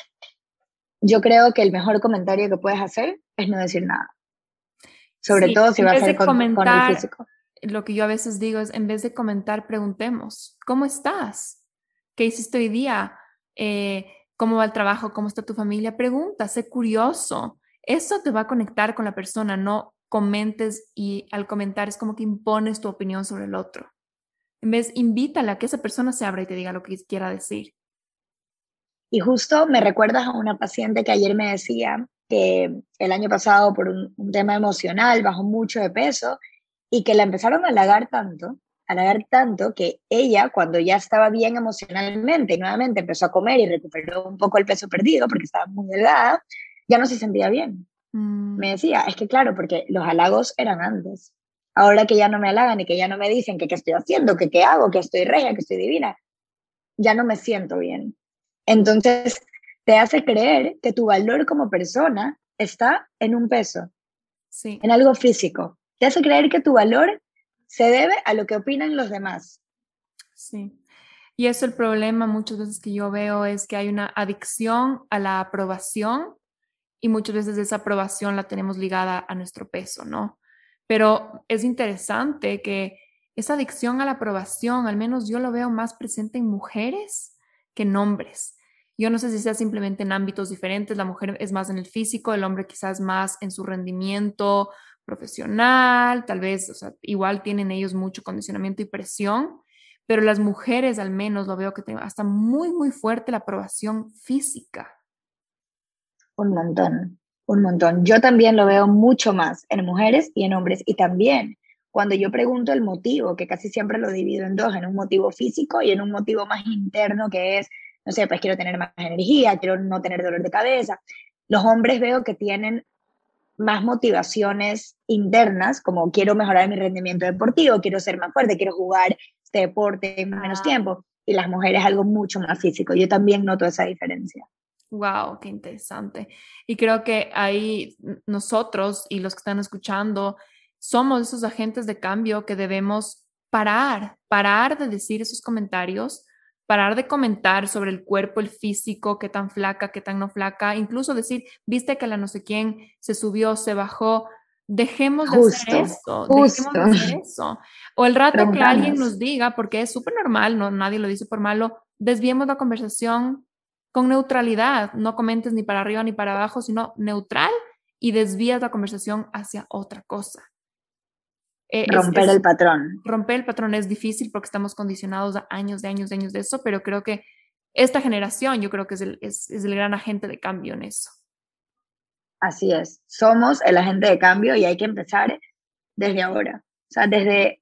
yo creo que el mejor comentario que puedes hacer es no decir nada. Sobre todo si va a ser con, el físico. Lo que yo a veces digo es, en vez de comentar, preguntemos, ¿cómo estás? ¿Qué hiciste hoy día? Eh, cómo va el trabajo, cómo está tu familia, pregunta, sé curioso. Eso te va a conectar con la persona, no comentes y al comentar es como que impones tu opinión sobre el otro. En vez, invítala a que esa persona se abra y te diga lo que quiera decir. Y justo me recuerdas a una paciente que ayer me decía que el año pasado por un, un tema emocional bajó mucho de peso y que la empezaron a halagar tanto halagar tanto que ella, cuando ya estaba bien emocionalmente y nuevamente empezó a comer y recuperó un poco el peso perdido porque estaba muy delgada, ya no se sentía bien. Mm. Me decía, es que claro, porque los halagos eran antes. Ahora que ya no me halagan y que ya no me dicen que qué estoy haciendo, que qué hago, que estoy regia, que estoy divina, ya no me siento bien. Entonces, te hace creer que tu valor como persona está en un peso, sí. en algo físico. Te hace creer que tu valor se debe a lo que opinan los demás. Sí. Y eso el problema muchas veces que yo veo es que hay una adicción a la aprobación y muchas veces esa aprobación la tenemos ligada a nuestro peso, ¿no? Pero es interesante que esa adicción a la aprobación, al menos yo lo veo más presente en mujeres que en hombres. Yo no sé si sea simplemente en ámbitos diferentes, la mujer es más en el físico, el hombre quizás más en su rendimiento profesional, tal vez, o sea, igual tienen ellos mucho condicionamiento y presión, pero las mujeres al menos lo veo que tienen hasta muy, muy fuerte la aprobación física. Un montón, un montón. Yo también lo veo mucho más en mujeres y en hombres. Y también cuando yo pregunto el motivo, que casi siempre lo divido en dos, en un motivo físico y en un motivo más interno que es, no sé, pues quiero tener más energía, quiero no tener dolor de cabeza. Los hombres veo que tienen más motivaciones internas, como quiero mejorar mi rendimiento deportivo, quiero ser más fuerte, quiero jugar este deporte en menos ah. tiempo. Y las mujeres algo mucho más físico. Yo también noto esa diferencia. Wow, qué interesante. Y creo que ahí nosotros y los que están escuchando somos esos agentes de cambio que debemos parar, parar de decir esos comentarios parar de comentar sobre el cuerpo, el físico, qué tan flaca, qué tan no flaca, incluso decir, viste que la no sé quién se subió, se bajó, dejemos de hacer eso, dejemos de hacer eso. O el rato que alguien nos diga, porque es súper normal, no, nadie lo dice por malo, desviemos la conversación con neutralidad, no comentes ni para arriba ni para abajo, sino neutral y desvías la conversación hacia otra cosa. Eh, romper el patrón. Romper el patrón es difícil porque estamos condicionados a años de años de años de eso, pero creo que esta generación yo creo que es el, es, es el gran agente de cambio en eso. Así es, somos el agente de cambio y hay que empezar desde ahora. O sea, desde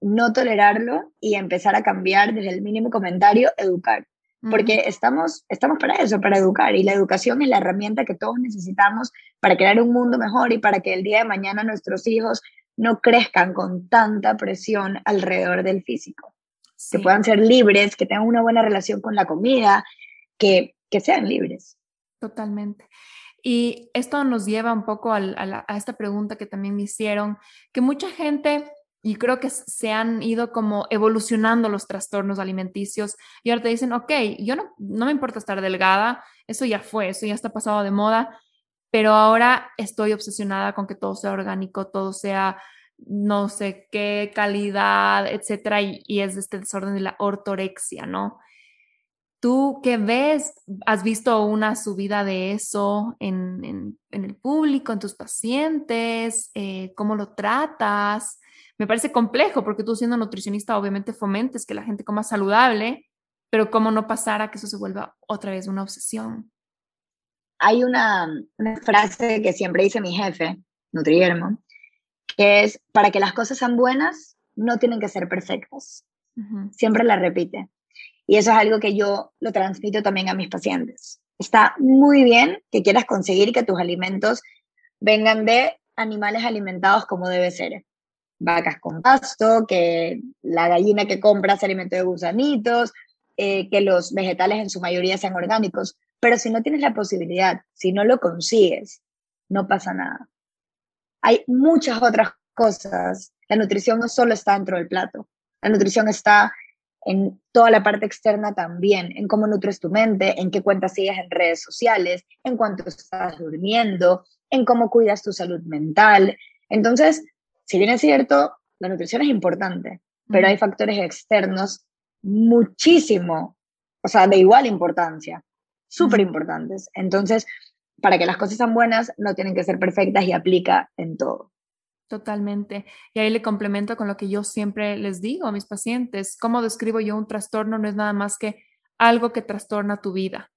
no tolerarlo y empezar a cambiar desde el mínimo comentario, educar. Porque estamos, estamos para eso, para educar. Y la educación es la herramienta que todos necesitamos para crear un mundo mejor y para que el día de mañana nuestros hijos no crezcan con tanta presión alrededor del físico. Que puedan ser libres, que tengan una buena relación con la comida, que, que sean libres. Totalmente. Y esto nos lleva un poco a, a, esta pregunta que también me hicieron, que mucha gente, y creo que se han ido como evolucionando los trastornos alimenticios, y ahora te dicen, ok, yo no, no me importa estar delgada, eso ya fue, eso ya está pasado de moda, pero ahora estoy obsesionada con que todo sea orgánico, todo sea no sé qué calidad, etcétera, y, y es este desorden de la ortorexia, ¿no? ¿Tú qué ves? ¿Has visto una subida de eso en, el público, en tus pacientes? Eh, ¿Cómo lo tratas? Me parece complejo porque tú siendo nutricionista obviamente fomentes que la gente coma saludable, pero ¿cómo no pasar a que eso se vuelva otra vez una obsesión? Hay una, frase que siempre dice mi jefe, Nutriermo, que es, para que las cosas sean buenas, no tienen que ser perfectas. Siempre la repite. Y eso es algo que yo lo transmito también a mis pacientes. Está muy bien que quieras conseguir que tus alimentos vengan de animales alimentados como debe ser. Vacas con pasto, que la gallina que compras se alimente de gusanitos, eh, que los vegetales en su mayoría sean orgánicos. Pero si no tienes la posibilidad, si no lo consigues, no pasa nada. Hay muchas otras cosas. La nutrición no solo está dentro del plato. La nutrición está en toda la parte externa también, en cómo nutres tu mente, en qué cuentas sigues en redes sociales, en cuánto estás durmiendo, en cómo cuidas tu salud mental. Entonces, si bien es cierto, la nutrición es importante, pero hay factores externos muchísimo, o sea, de igual importancia, súper importantes. Entonces, para que las cosas sean buenas, no tienen que ser perfectas y aplica en todo. Totalmente. Y ahí le complemento con lo que yo siempre les digo a mis pacientes. ¿Cómo describo yo un trastorno? No es nada más que algo que trastorna tu vida.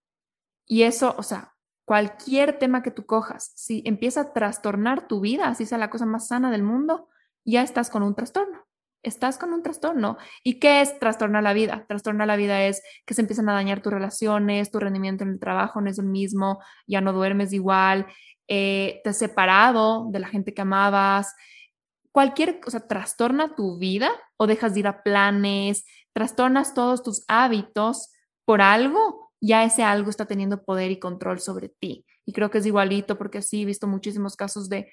Y eso, o sea, cualquier tema que tú cojas, si empieza a trastornar tu vida, así sea la cosa más sana del mundo, ya estás con un trastorno. Estás con un trastorno. ¿Y qué es trastornar la vida? Trastornar la vida es que se empiezan a dañar tus relaciones, tu rendimiento en el trabajo no es el mismo, ya no duermes igual, eh, te has separado de la gente que amabas, cualquier cosa, trastorna tu vida o dejas de ir a planes, trastornas todos tus hábitos por algo, ya ese algo está teniendo poder y control sobre ti. Y creo que es igualito porque sí he visto muchísimos casos de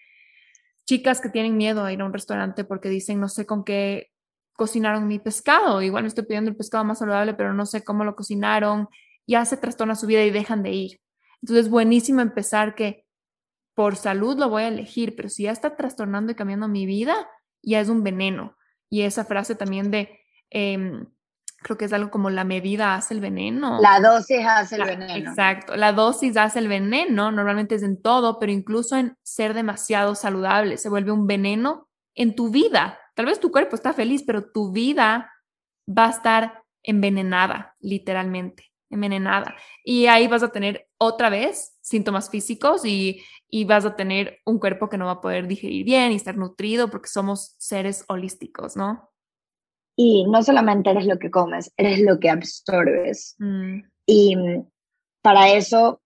chicas que tienen miedo a ir a un restaurante porque dicen, no sé con qué cocinaron mi pescado, igual me estoy pidiendo el pescado más saludable, pero no sé cómo lo cocinaron, ya se trastorna su vida y dejan de ir. Entonces, es buenísimo empezar que por salud lo voy a elegir, pero si ya está trastornando y cambiando mi vida, ya es un veneno. Y esa frase también de, em, creo que es algo como la medida hace el veneno. La dosis hace el veneno. Exacto, la dosis hace el veneno, normalmente es en todo, pero incluso en ser demasiado saludable, se vuelve un veneno en tu vida. Tal vez tu cuerpo está feliz, pero tu vida va a estar envenenada, literalmente, envenenada. Y ahí vas a tener otra vez síntomas físicos y, y vas a tener un cuerpo que no va a poder digerir bien y estar nutrido porque somos seres holísticos, ¿no? Y no solamente eres lo que comes, eres lo que absorbes. Mm. Y para eso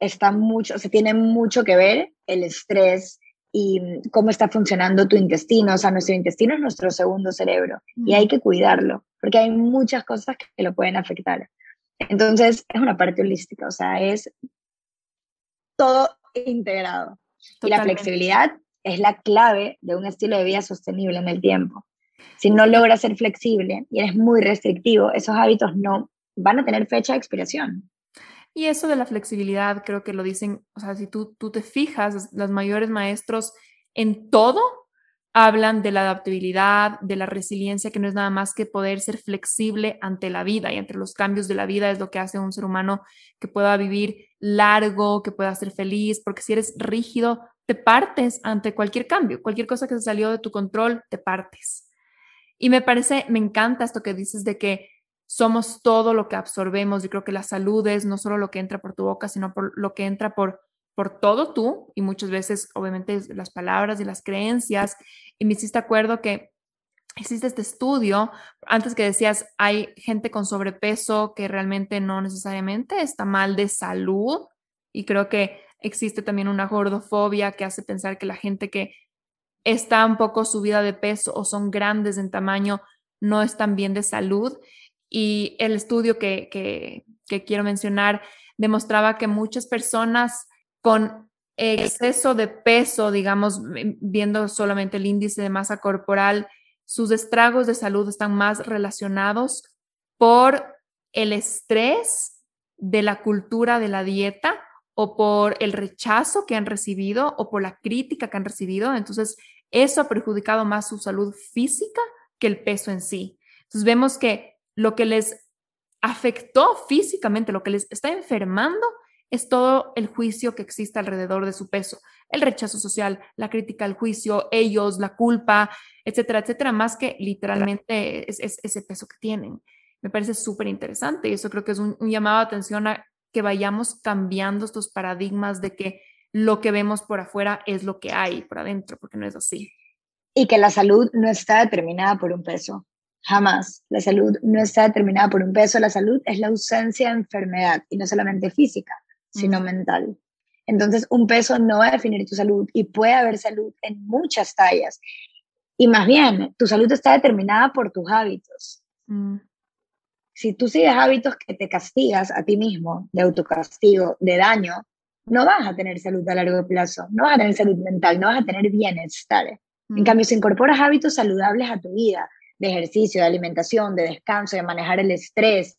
está mucho, se tiene mucho que ver el estrés y cómo está funcionando tu intestino. O sea, nuestro intestino es nuestro segundo cerebro y mm. hay que cuidarlo porque hay muchas cosas que lo pueden afectar. Entonces, es una parte holística, o sea, es todo integrado. Y la flexibilidad es la clave de un estilo de vida sostenible en el tiempo. Si no logras ser flexible y eres muy restrictivo, esos hábitos no van a tener fecha de expiración. Y eso de la flexibilidad, creo que lo dicen, o sea, si tú, tú te fijas, los mayores maestros en todo hablan de la adaptabilidad, de la resiliencia, que no es nada más que poder ser flexible ante la vida y ante los cambios de la vida es lo que hace un ser humano que pueda vivir largo, que pueda ser feliz, porque si eres rígido, te partes ante cualquier cambio, cualquier cosa que se salió de tu control, te partes. Y me parece, me encanta esto que dices de que somos todo lo que absorbemos. Yo creo que la salud es no solo lo que entra por tu boca, sino por lo que entra por por todo tú y muchas veces obviamente las palabras y las creencias. Y me hiciste acuerdo que existe este estudio, antes que decías, hay gente con sobrepeso que realmente no necesariamente está mal de salud y creo que existe también una gordofobia que hace pensar que la gente que está un poco subida de peso o son grandes en tamaño no están bien de salud. Y el estudio que, que, que quiero mencionar demostraba que muchas personas con exceso de peso, digamos, viendo solamente el índice de masa corporal, sus estragos de salud están más relacionados por el estrés de la cultura de la dieta o por el rechazo que han recibido o por la crítica que han recibido. Entonces, eso ha perjudicado más su salud física que el peso en sí. Entonces, vemos que lo que les afectó físicamente, lo que les está enfermando, es todo el juicio que existe alrededor de su peso, el rechazo social, la crítica al juicio, ellos, la culpa, etcétera, etcétera, más que literalmente es, ese peso que tienen. Me parece súper interesante y eso creo que es un, llamado de atención a que vayamos cambiando estos paradigmas de que lo que vemos por afuera es lo que hay por adentro, porque no es así. Y que la salud no está determinada por un peso. Jamás. La salud no está determinada por un peso. La salud es la ausencia de enfermedad y no solamente física sino mental. Entonces, un peso no va a definir tu salud y puede haber salud en muchas tallas. Y más bien, tu salud está determinada por tus hábitos. Mm. Si tú sigues hábitos que te castigas a ti mismo, de autocastigo, de daño, no vas a tener salud a largo plazo, no vas a tener salud mental, no vas a tener bienestar. En mm. cambio, si incorporas hábitos saludables a tu vida, de ejercicio, de alimentación, de descanso, de manejar el estrés,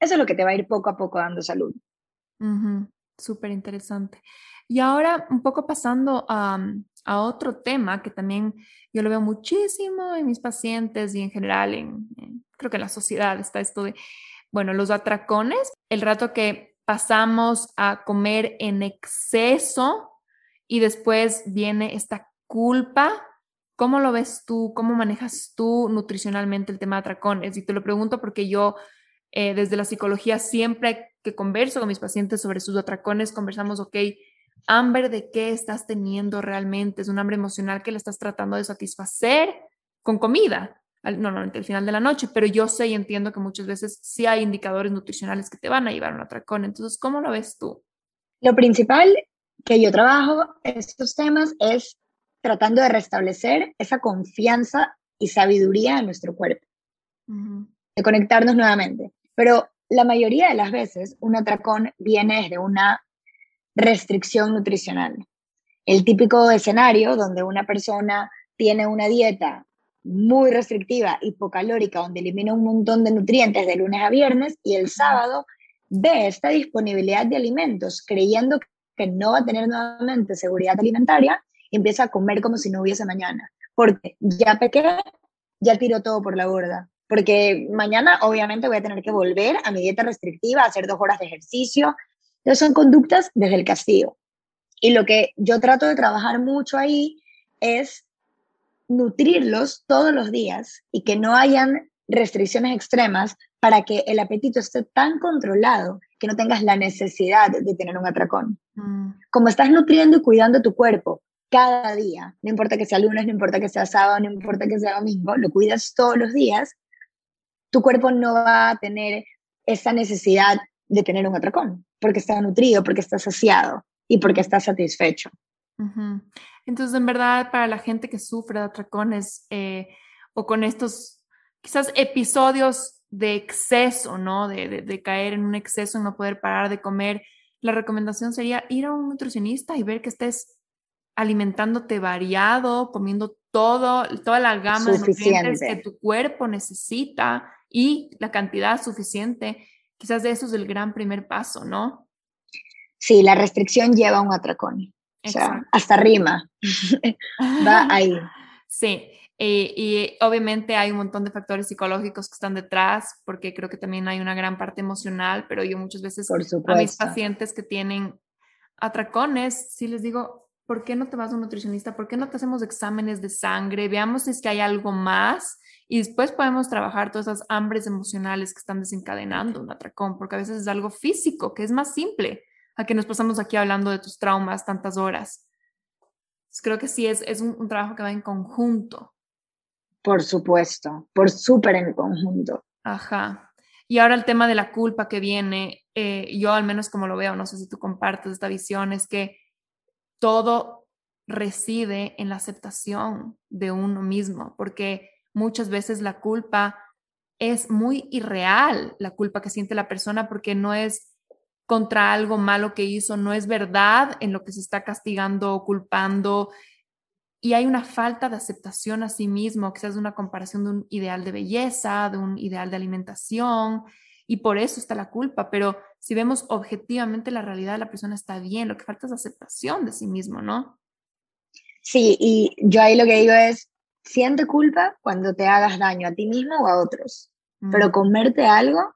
eso es lo que te va a ir poco a poco dando salud. Súper interesante. Y ahora un poco pasando a, a, otro tema que también yo lo veo muchísimo en mis pacientes y en general en, creo que en la sociedad está esto de, bueno, los atracones, el rato que pasamos a comer en exceso y después viene esta culpa. ¿Cómo lo ves tú? ¿Cómo manejas tú nutricionalmente el tema de atracones? Y te lo pregunto porque yo eh, desde la psicología siempre que converso con mis pacientes sobre sus atracones, conversamos, ok, hambre de qué estás teniendo realmente, es un hambre emocional que le estás tratando de satisfacer con comida, normalmente al final de la noche, pero yo sé y entiendo que muchas veces sí hay indicadores nutricionales que te van a llevar a un atracón. Entonces, ¿cómo lo ves tú? Lo principal que yo trabajo estos temas es tratando de restablecer esa confianza y sabiduría en nuestro cuerpo, de conectarnos nuevamente. Pero la mayoría de las veces un atracón viene desde una restricción nutricional. El típico escenario donde una persona tiene una dieta muy restrictiva, hipocalórica, donde elimina un montón de nutrientes de lunes a viernes y el sábado ve esta disponibilidad de alimentos creyendo que no va a tener nuevamente seguridad alimentaria y empieza a comer como si no hubiese mañana. Porque ya pequé, ya tiró todo por la borda porque mañana obviamente voy a tener que volver a mi dieta restrictiva, hacer dos horas de ejercicio. Entonces son conductas desde el castigo. Y lo que yo trato de trabajar mucho ahí es nutrirlos todos los días y que no hayan restricciones extremas para que el apetito esté tan controlado que no tengas la necesidad de tener un atracón. Mm. Como estás nutriendo y cuidando tu cuerpo cada día, no importa que sea lunes, no importa que sea sábado, no importa que sea domingo, lo cuidas todos los días, tu cuerpo no va a tener esa necesidad de tener un atracón, porque está nutrido, porque está saciado y porque está satisfecho. Entonces, en verdad, para la gente que sufre de atracones eh, o con estos quizás episodios de exceso, ¿no? De, de, caer en un exceso, no poder parar de comer, la recomendación sería ir a un nutricionista y ver que estés alimentándote variado, comiendo todo, toda la gama de nutrientes que tu cuerpo necesita y la cantidad suficiente. Quizás de eso es el gran primer paso, ¿no? Sí, la restricción lleva a un atracón. O sea, hasta rima. Va ahí. Sí, y, obviamente hay un montón de factores psicológicos que están detrás, porque creo que también hay una gran parte emocional, pero yo muchas veces a mis pacientes que tienen atracones, si les digo, ¿por qué no te vas a un nutricionista? ¿Por qué no te hacemos exámenes de sangre? Veamos si es que hay algo más y después podemos trabajar todas esas hambres emocionales que están desencadenando un atracón, porque a veces es algo físico, que es más simple a que nos pasamos aquí hablando de tus traumas tantas horas. creo que sí, es, es un, trabajo que va en conjunto. Por supuesto, por súper en conjunto. Ajá. Y ahora el tema de la culpa que viene, eh, yo al menos como lo veo, no sé si tú compartes esta visión, es que todo reside en la aceptación de uno mismo, porque muchas veces la culpa es muy irreal, la culpa que siente la persona, porque no es contra algo malo que hizo, no es verdad en lo que se está castigando o culpando. Y hay una falta de aceptación a sí mismo, quizás una comparación de un ideal de belleza, de un ideal de alimentación, y por eso está la culpa. Pero si vemos objetivamente la realidad, la persona está bien, lo que falta es aceptación de sí mismo, ¿no? Sí, y yo ahí lo que digo es, siente culpa cuando te hagas daño a ti mismo o a otros, pero comerte algo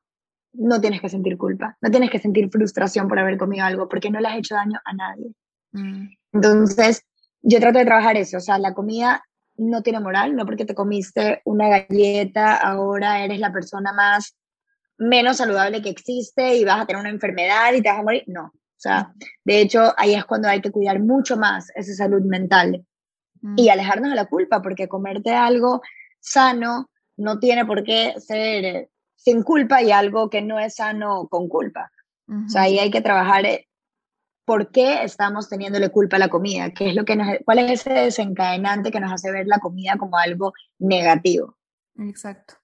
no tienes que sentir culpa, no tienes que sentir frustración por haber comido algo, porque no le has hecho daño a nadie. Mm. Entonces, yo trato de trabajar eso, o sea, la comida no tiene moral, no porque te comiste una galleta, ahora eres la persona más menos saludable que existe y vas a tener una enfermedad y te vas a morir. No, o sea, de hecho, ahí es cuando hay que cuidar mucho más esa salud mental y mm. alejarnos de la culpa, porque comerte algo sano no tiene por qué ser sin culpa y algo que no es sano con culpa. O sea, ahí hay que trabajar eh, por qué estamos teniéndole culpa a la comida, qué es lo que nos, cuál es ese desencadenante que nos hace ver la comida como algo negativo. Exacto.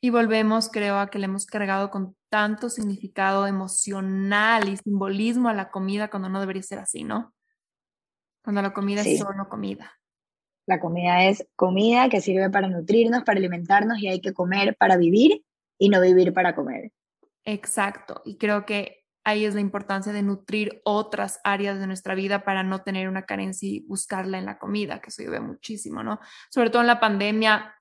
Y volvemos, creo, a que le hemos cargado con tanto significado emocional y simbolismo a la comida cuando no debería ser así, ¿no? Cuando la comida es solo comida. La comida es comida que sirve para nutrirnos, para alimentarnos y hay que comer para vivir y no vivir para comer. Exacto, y creo que ahí es la importancia de nutrir otras áreas de nuestra vida para no tener una carencia y buscarla en la comida, que eso yo veo muchísimo, ¿no? Sobre todo en la pandemia,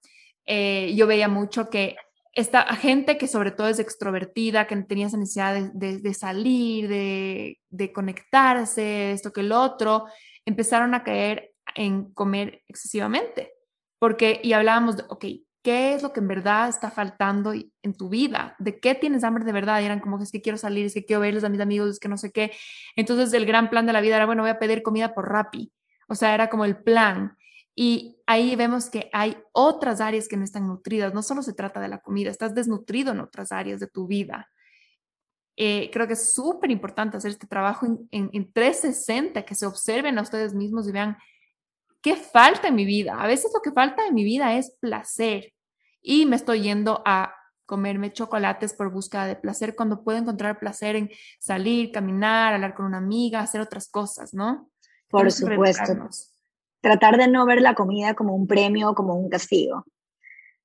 eh, yo veía mucho que esta gente que sobre todo es extrovertida, que tenía esa necesidad de, salir, de, de, conectarse, esto que el otro, empezaron a caer en comer excesivamente. Porque, y hablábamos de, ok, qué es lo que en verdad está faltando en tu vida, de qué tienes hambre de verdad. Y eran como, es que quiero salir, es que quiero verles a mis amigos, es que no sé qué. Entonces el gran plan de la vida era, bueno, voy a pedir comida por Rappi. O sea, era como el plan. Y ahí vemos que hay otras áreas que no están nutridas. No solo se trata de la comida, estás desnutrido en otras áreas de tu vida. Eh, creo que es súper importante hacer este trabajo en, en, en 360, que se observen a ustedes mismos y vean ¿qué falta en mi vida? A veces lo que falta en mi vida es placer y me estoy yendo a comerme chocolates por búsqueda de placer cuando puedo encontrar placer en salir, caminar, hablar con una amiga, hacer otras cosas, ¿no? Por supuesto. Tratar de no ver la comida como un premio o como un castigo.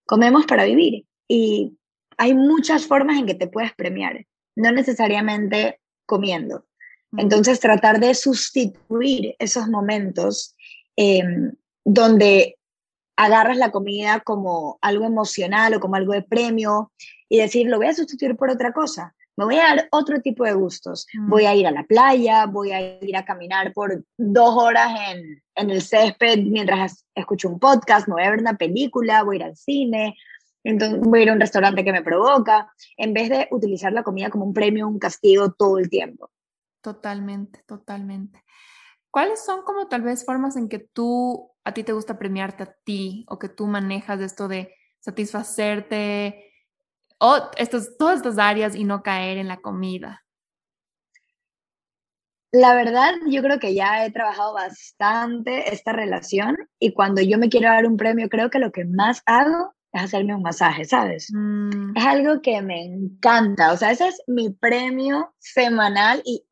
Comemos para vivir y hay muchas formas en que te puedes premiar, no necesariamente comiendo. Entonces, tratar de sustituir esos momentos Em, donde agarras la comida como algo emocional o como algo de premio y decir, lo voy a sustituir por otra cosa. Me voy a dar otro tipo de gustos. Mm. Voy a ir a la playa, voy a ir a caminar por dos horas en, en el césped mientras escucho un podcast, me voy a ver una película, voy a ir al cine, entonces voy a ir a un restaurante que me provoca, en vez de utilizar la comida como un premio, un castigo todo el tiempo. Totalmente, totalmente. ¿Cuáles son como tal vez formas en que tú, a ti te gusta premiarte a ti o que tú manejas esto de satisfacerte o estos, todas estas áreas y no caer en la comida? La verdad, yo creo que ya he trabajado bastante esta relación y cuando yo me quiero dar un premio, creo que lo que más hago es hacerme un masaje, ¿sabes? Mm. Es algo que me encanta, o sea, ese es mi premio semanal y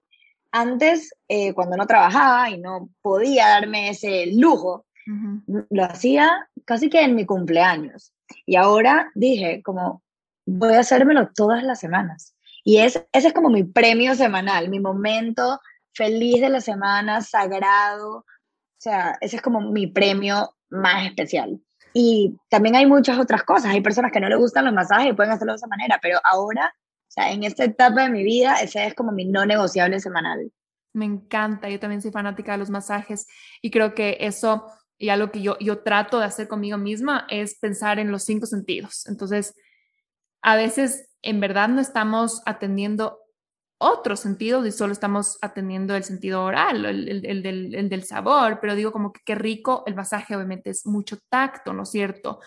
antes, eh, cuando no trabajaba y no podía darme ese lujo, lo hacía casi que en mi cumpleaños. Y ahora dije, como, voy a hacérmelo todas las semanas. Y es, ese es como mi premio semanal, mi momento feliz de la semana, sagrado. O sea, ese es como mi premio más especial. Y también hay muchas otras cosas. Hay personas que no les gustan los masajes y pueden hacerlo de esa manera, pero ahora, o sea, en esta etapa de mi vida, ese es como mi no negociable semanal. Me encanta, yo también soy fanática de los masajes y creo que eso y algo que yo, yo trato de hacer conmigo misma es pensar en los cinco sentidos. Entonces, a veces en verdad no estamos atendiendo otros sentidos y solo estamos atendiendo el sentido oral, el, el, del, el, del, sabor, pero digo como que qué rico, el masaje obviamente es mucho tacto, ¿no es cierto?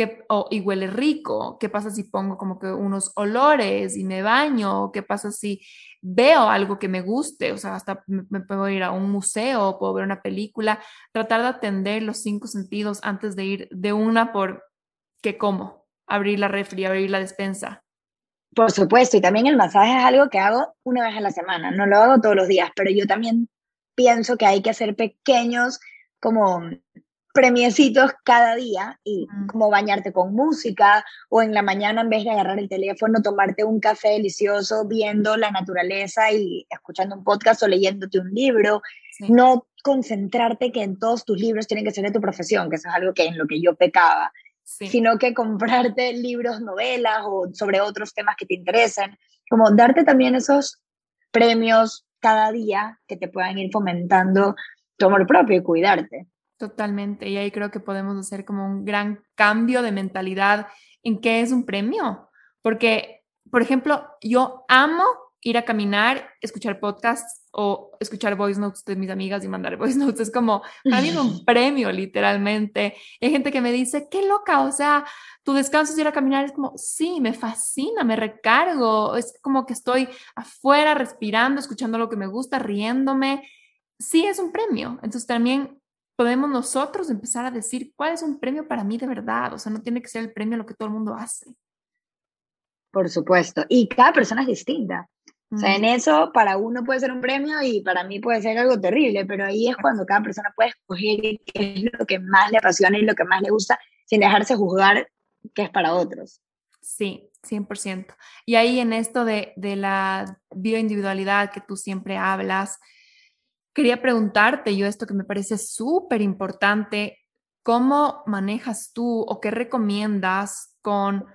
Que, o, y huele rico, ¿qué pasa si pongo como que unos olores y me baño? ¿Qué pasa si veo algo que me guste? O sea, hasta me, puedo ir a un museo, puedo ver una película, tratar de atender los cinco sentidos antes de ir de una por qué como, abrir la refri, abrir la despensa. Por supuesto, y también el masaje es algo que hago una vez a la semana, no lo hago todos los días, pero yo también pienso que hay que hacer pequeños como premiecitos cada día y como bañarte con música o en la mañana en vez de agarrar el teléfono, tomarte un café delicioso viendo la naturaleza y escuchando un podcast o leyéndote un libro, no concentrarte que en todos tus libros tienen que ser de tu profesión, que eso es algo que en lo que yo pecaba sino que comprarte libros, novelas o sobre otros temas que te interesen, como darte también esos premios cada día que te puedan ir fomentando tu amor propio y cuidarte. Totalmente, y ahí creo que podemos hacer como un gran cambio de mentalidad en qué es un premio, porque, por ejemplo, yo amo ir a caminar, escuchar podcasts o escuchar voice notes de mis amigas y mandar voice notes. Es como, a mí un premio, literalmente. hay gente que me dice, qué loca, o sea, tu descanso es ir a caminar. Es como, sí, me fascina, me recargo. Es como que estoy afuera respirando, escuchando lo que me gusta, riéndome. Sí, es un premio. Entonces también podemos nosotros empezar a decir cuál es un premio para mí de verdad. O sea, no tiene que ser el premio lo que todo el mundo hace. Por supuesto. Y cada persona es distinta. O sea, en eso para uno puede ser un premio y para mí puede ser algo terrible, pero ahí es cuando cada persona puede escoger qué es lo que más le apasiona y lo que más le gusta sin dejarse juzgar que es para otros. Sí, 100%. Y ahí en esto de, de la bioindividualidad que tú siempre hablas, quería preguntarte yo esto que me parece súper importante, ¿cómo manejas tú o qué recomiendas con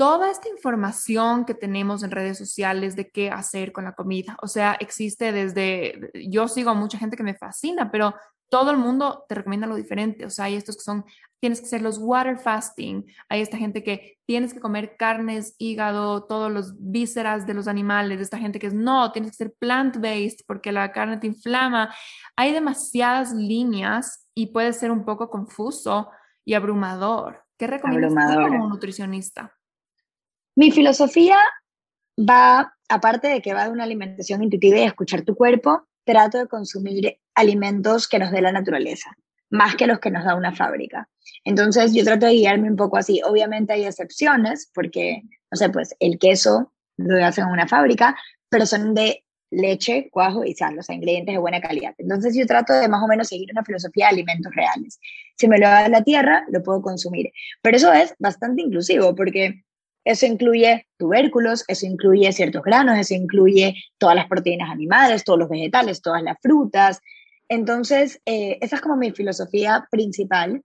toda esta información que tenemos en redes sociales de qué hacer con la comida. O sea, existe desde, yo sigo a mucha gente que me fascina, pero todo el mundo te recomienda lo diferente. O sea, hay estos que son, tienes que hacer los water fasting, hay esta gente que tienes que comer carnes, hígado, todos los vísceras de los animales, esta gente que es, no, tienes que ser plant-based porque la carne te inflama. Hay demasiadas líneas y puede ser un poco confuso y abrumador. ¿Qué recomiendas como nutricionista? Mi filosofía va, aparte de que va de una alimentación intuitiva y escuchar tu cuerpo, trato de consumir alimentos que nos dé la naturaleza, más que los que nos da una fábrica. Entonces yo trato de guiarme un poco así. Obviamente hay excepciones, porque, no sé, pues el queso lo hacen en una fábrica, pero son de leche, cuajo y sal, o sea, ingredientes de buena calidad. Entonces yo trato de más o menos seguir una filosofía de alimentos reales. Si me lo da la tierra, lo puedo consumir. Pero eso es bastante inclusivo, porque eso incluye tubérculos, eso incluye ciertos granos, eso incluye todas las proteínas animales, todos los vegetales, todas las frutas. Entonces, eh, esa es como mi filosofía principal.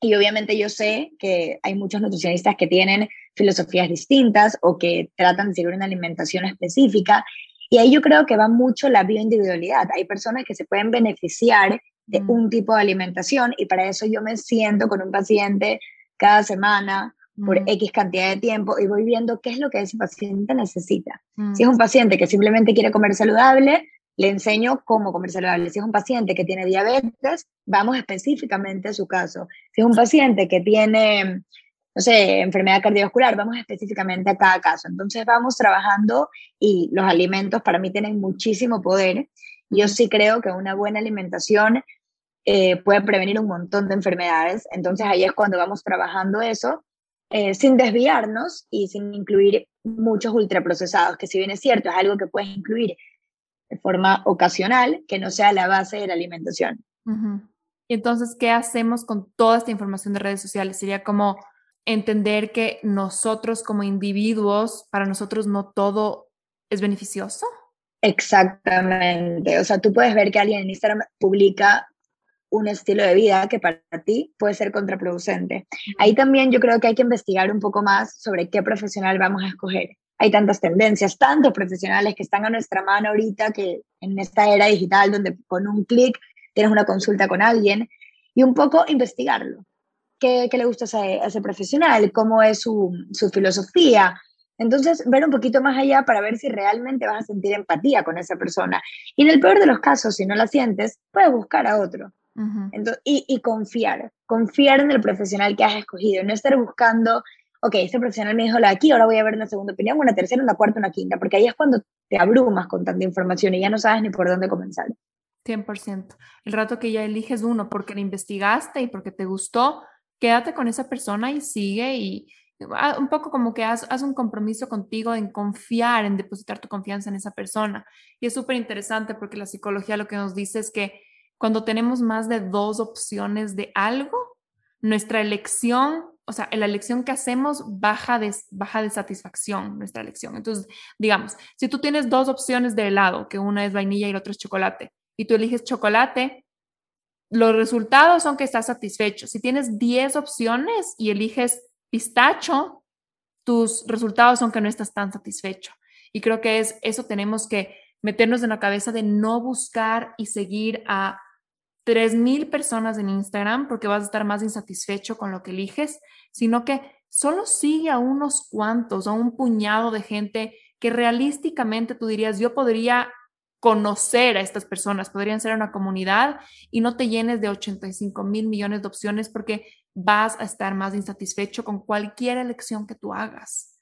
Y obviamente yo sé que hay muchos nutricionistas que tienen filosofías distintas o que tratan de seguir una alimentación específica. Y ahí yo creo que va mucho la bioindividualidad. Hay personas que se pueden beneficiar de mm. un tipo de alimentación y para eso yo me siento con un paciente cada semana por X cantidad de tiempo y voy viendo qué es lo que ese paciente necesita. Si es un paciente que simplemente quiere comer saludable, le enseño cómo comer saludable. Si es un paciente que tiene diabetes, vamos específicamente a su caso. Si es un paciente que tiene, no sé, enfermedad cardiovascular, vamos específicamente a cada caso. Entonces vamos trabajando y los alimentos para mí tienen muchísimo poder. Yo sí creo que una buena alimentación eh, puede prevenir un montón de enfermedades. Entonces ahí es cuando vamos trabajando eso eh, sin desviarnos y sin incluir muchos ultraprocesados, que si bien es cierto, es algo que puedes incluir de forma ocasional, que no sea la base de la alimentación. Y entonces, ¿qué hacemos con toda esta información de redes sociales? Sería como entender que nosotros como individuos, para nosotros no todo es beneficioso. Exactamente. O sea, tú puedes ver que alguien en Instagram publica un estilo de vida que para ti puede ser contraproducente. Ahí también yo creo que hay que investigar un poco más sobre qué profesional vamos a escoger. Hay tantas tendencias, tantos profesionales que están a nuestra mano ahorita que en esta era digital donde con un clic tienes una consulta con alguien y un poco investigarlo. ¿Qué, qué le gusta a ese, profesional? ¿Cómo es su, su filosofía? Entonces, ver un poquito más allá para ver si realmente vas a sentir empatía con esa persona. Y en el peor de los casos, si no la sientes, puedes buscar a otro y, confiar, confiar en el profesional que has escogido, no estar buscando, ok, este profesional me dijo la aquí, ahora voy a ver una segunda opinión, una tercera, una cuarta, una quinta, porque ahí es cuando te abrumas con tanta información y ya no sabes ni por dónde comenzar. 100%. El rato que ya eliges uno porque lo investigaste y porque te gustó, quédate con esa persona y sigue y ah, un poco como que haz, haz un compromiso contigo en confiar, en depositar tu confianza en esa persona. Y es súper interesante porque la psicología lo que nos dice es que cuando tenemos más de dos opciones de algo, nuestra elección, o sea, la elección que hacemos baja de, baja de satisfacción, nuestra elección. Entonces, digamos, si tú tienes dos opciones de helado, que una es vainilla y la otra es chocolate, y tú eliges chocolate, los resultados son que estás satisfecho. Si tienes 10 opciones y eliges pistacho, tus resultados son que no estás tan satisfecho. Y creo que es eso tenemos que meternos en la cabeza de no buscar y seguir a 3.000 personas en Instagram porque vas a estar más insatisfecho con lo que eliges, sino que solo sigue a unos cuantos, a un puñado de gente que realísticamente tú dirías, yo podría conocer a estas personas, podrían ser una comunidad y no te llenes de 85 mil millones de opciones porque vas a estar más insatisfecho con cualquier elección que tú hagas.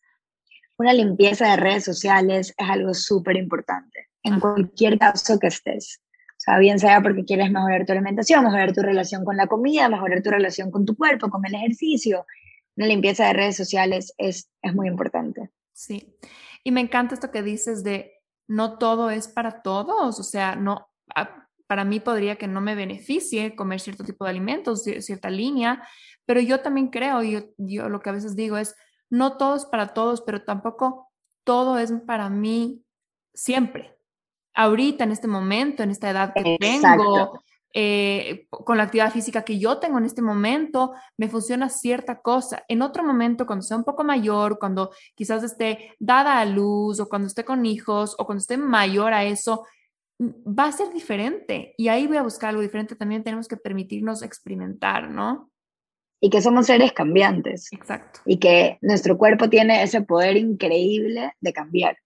Una limpieza de redes sociales es algo súper importante en cualquier caso que estés. Sea, bien sea porque quieres mejorar tu alimentación, mejorar tu relación con la comida, mejorar tu relación con tu cuerpo, con el ejercicio. Una limpieza de redes sociales es, es muy importante. Sí. Y me encanta esto que dices de no todo es para todos. O sea, no, para mí podría que no me beneficie comer cierto tipo de alimentos, cierta línea, pero yo también creo, yo, yo lo que a veces digo es, no todo es para todos, pero tampoco todo es para mí siempre ahorita, en este momento, en esta edad que tengo, eh, con la actividad física que yo tengo en este momento, me funciona cierta cosa. En otro momento, cuando sea un poco mayor, cuando quizás esté dada a luz o cuando esté con hijos o cuando esté mayor a eso, mm, va a ser diferente. Y ahí voy a buscar algo diferente. También tenemos que permitirnos experimentar, ¿no? Y que somos seres cambiantes. Exacto. Y que nuestro cuerpo tiene ese poder increíble de cambiar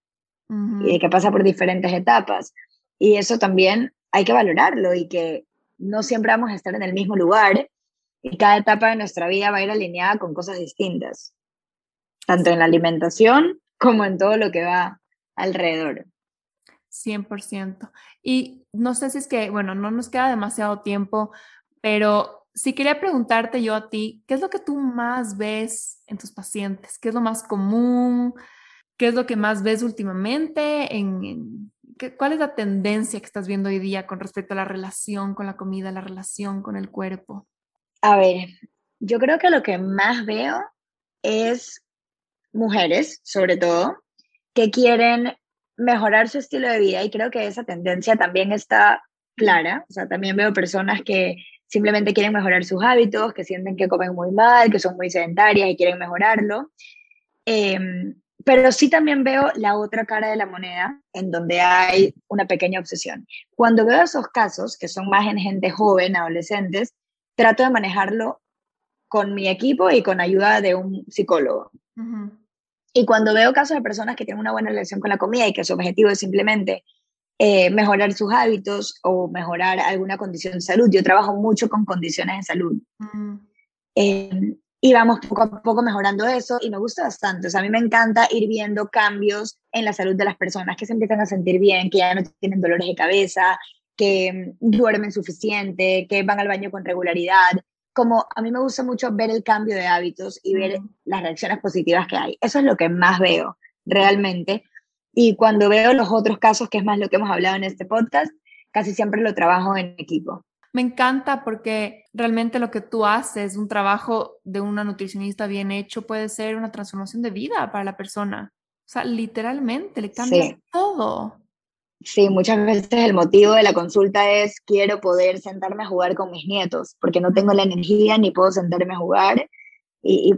y que pasa por diferentes etapas. Y eso también hay que valorarlo y que no siempre vamos a estar en el mismo lugar y cada etapa de nuestra vida va a ir alineada con cosas distintas, tanto en la alimentación como en todo lo que va alrededor. 100%. Y no sé si es que, bueno, no nos queda demasiado tiempo, pero si quería preguntarte yo a ti, ¿qué es lo que tú más ves en tus pacientes? ¿Qué es lo más común? ¿Qué es lo que más ves últimamente? En, ¿Cuál es la tendencia que estás viendo hoy día con respecto a la relación con la comida, la relación con el cuerpo? A ver, yo creo que lo que más veo es mujeres, sobre todo, que quieren mejorar su estilo de vida y creo que esa tendencia también está clara. O sea, también veo personas que simplemente quieren mejorar sus hábitos, que sienten que comen muy mal, que son muy sedentarias y quieren mejorarlo. Eh, pero sí también veo la otra cara de la moneda, en donde hay una pequeña obsesión. Cuando veo esos casos, que son más en gente joven, adolescentes, trato de manejarlo con mi equipo y con ayuda de un psicólogo. Y cuando veo casos de personas que tienen una buena relación con la comida y que su objetivo es simplemente eh, mejorar sus hábitos o mejorar alguna condición de salud, yo trabajo mucho con condiciones de salud y vamos poco a poco mejorando eso y me gusta bastante. O sea, a mí me encanta ir viendo cambios en la salud de las personas, que se empiezan a sentir bien, que ya no tienen dolores de cabeza, que mm, duermen suficiente, que van al baño con regularidad. Como a mí me gusta mucho ver el cambio de hábitos y ver las reacciones positivas que hay. Eso es lo que más veo realmente. Y cuando veo los otros casos, que es más lo que hemos hablado en este podcast, casi siempre lo trabajo en equipo. Me encanta porque realmente lo que tú haces, un trabajo de una nutricionista bien hecho, puede ser una transformación de vida para la persona. O sea, literalmente le cambia todo. Sí, muchas veces el motivo de la consulta es quiero poder sentarme a jugar con mis nietos, porque no tengo la energía ni puedo sentarme a jugar. Y,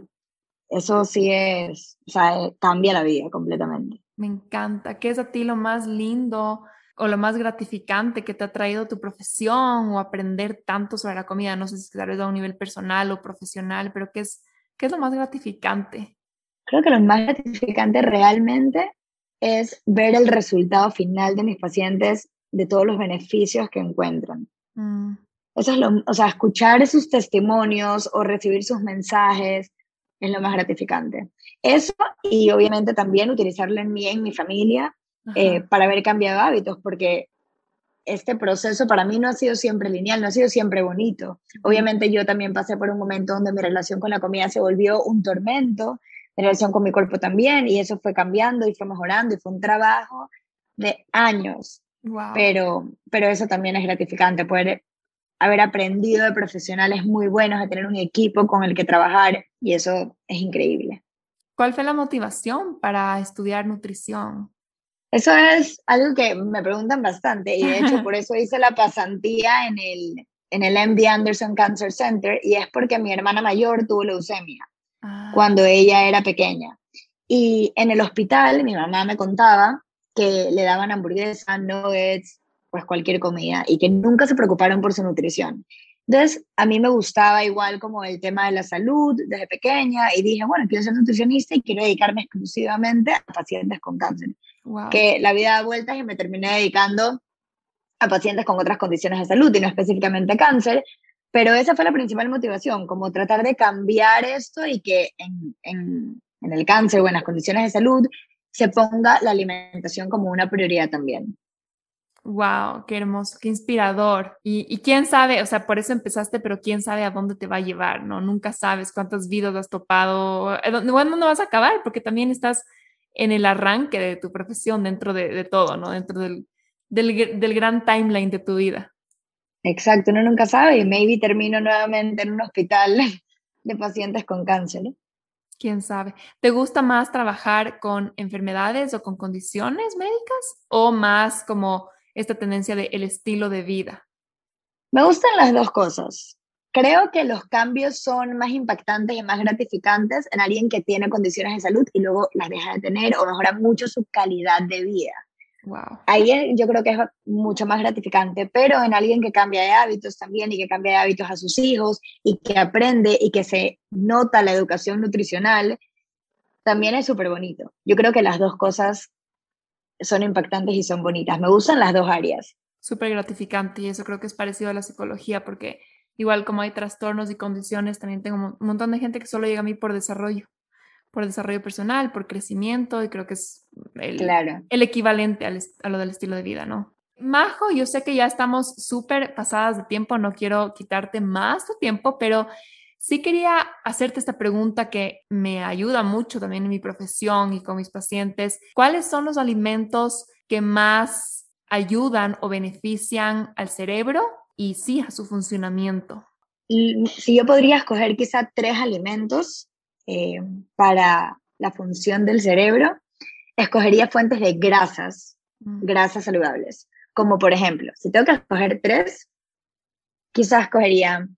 eso sí es, o sea, eh, cambia la vida completamente. Me encanta. ¿Qué es a ti lo más lindo o lo más gratificante que te ha traído tu profesión o aprender tanto sobre la comida? No sé si tal vez a un nivel personal o profesional, pero ¿qué es, qué es lo más gratificante? Creo que lo más gratificante realmente es ver el resultado final de mis pacientes, de todos los beneficios que encuentran. Mm. Eso es lo, o sea, escuchar sus testimonios o recibir sus mensajes es lo más gratificante. Eso y obviamente también utilizarlo en mí, en mi familia, eh, para haber cambiado hábitos, porque este proceso para mí no ha sido siempre lineal, no ha sido siempre bonito. Obviamente yo también pasé por un momento donde mi relación con la comida se volvió un tormento, mi relación con mi cuerpo también, y eso fue cambiando y fue mejorando y fue un trabajo de años. Pero, pero eso también es gratificante, poder haber aprendido de profesionales muy buenos, de tener un equipo con el que trabajar, y eso es increíble. ¿Cuál fue la motivación para estudiar nutrición? Eso es algo que me preguntan bastante y de hecho por eso hice la pasantía en el, en el MD Anderson Cancer Center y es porque mi hermana mayor tuvo leucemia ah. cuando ella era pequeña. Y en el hospital mi mamá me contaba que le daban hamburguesas, nuggets, pues cualquier comida y que nunca se preocuparon por su nutrición. Entonces, a mí me gustaba igual como el tema de la salud desde pequeña y dije, bueno, quiero ser nutricionista y quiero dedicarme exclusivamente a pacientes con cáncer. Que la vida da vueltas y me terminé dedicando a pacientes con otras condiciones de salud y no específicamente cáncer, pero esa fue la principal motivación, como tratar de cambiar esto y que en, en, en el cáncer o en las condiciones de salud se ponga la alimentación como una prioridad también. Wow, qué hermoso, qué inspirador. Y, quién sabe, o sea, por eso empezaste, pero quién sabe a dónde te va a llevar, ¿no? Nunca sabes cuántas vidas has topado, eh, bueno, no vas a acabar, porque también estás en el arranque de tu profesión, dentro de, todo, ¿no? Dentro del, del, gran timeline de tu vida. Exacto, uno nunca sabe y maybe termino nuevamente en un hospital de pacientes con cáncer. Quién sabe. ¿Te gusta más trabajar con enfermedades o con condiciones médicas o más como esta tendencia del el estilo de vida? Me gustan las dos cosas. Creo que los cambios son más impactantes y más gratificantes en alguien que tiene condiciones de salud y luego las deja de tener o mejora mucho su calidad de vida. Wow. Ahí yo creo que es mucho más gratificante, pero en alguien que cambia de hábitos también y que cambia de hábitos a sus hijos y que aprende y que se nota la educación nutricional, también es súper bonito. Yo creo que las dos cosas son impactantes y son bonitas. Me gustan las dos áreas. Súper gratificante y eso creo que es parecido a la psicología porque igual como hay trastornos y condiciones, también tengo un montón de gente que solo llega a mí por desarrollo, por desarrollo personal, por crecimiento y creo que es el, claro. el equivalente al, a lo del estilo de vida, ¿no? Majo, yo sé que ya estamos súper pasadas de tiempo, no quiero quitarte más tu tiempo, pero Sí quería hacerte esta pregunta que me ayuda mucho también en mi profesión y con mis pacientes. ¿Cuáles son los alimentos que más ayudan o benefician al cerebro y sí a su funcionamiento? Si yo podría escoger quizá tres alimentos eh, para la función del cerebro, escogería fuentes de grasas, mm. grasas saludables. Como por ejemplo, si tengo que escoger tres, quizás escogería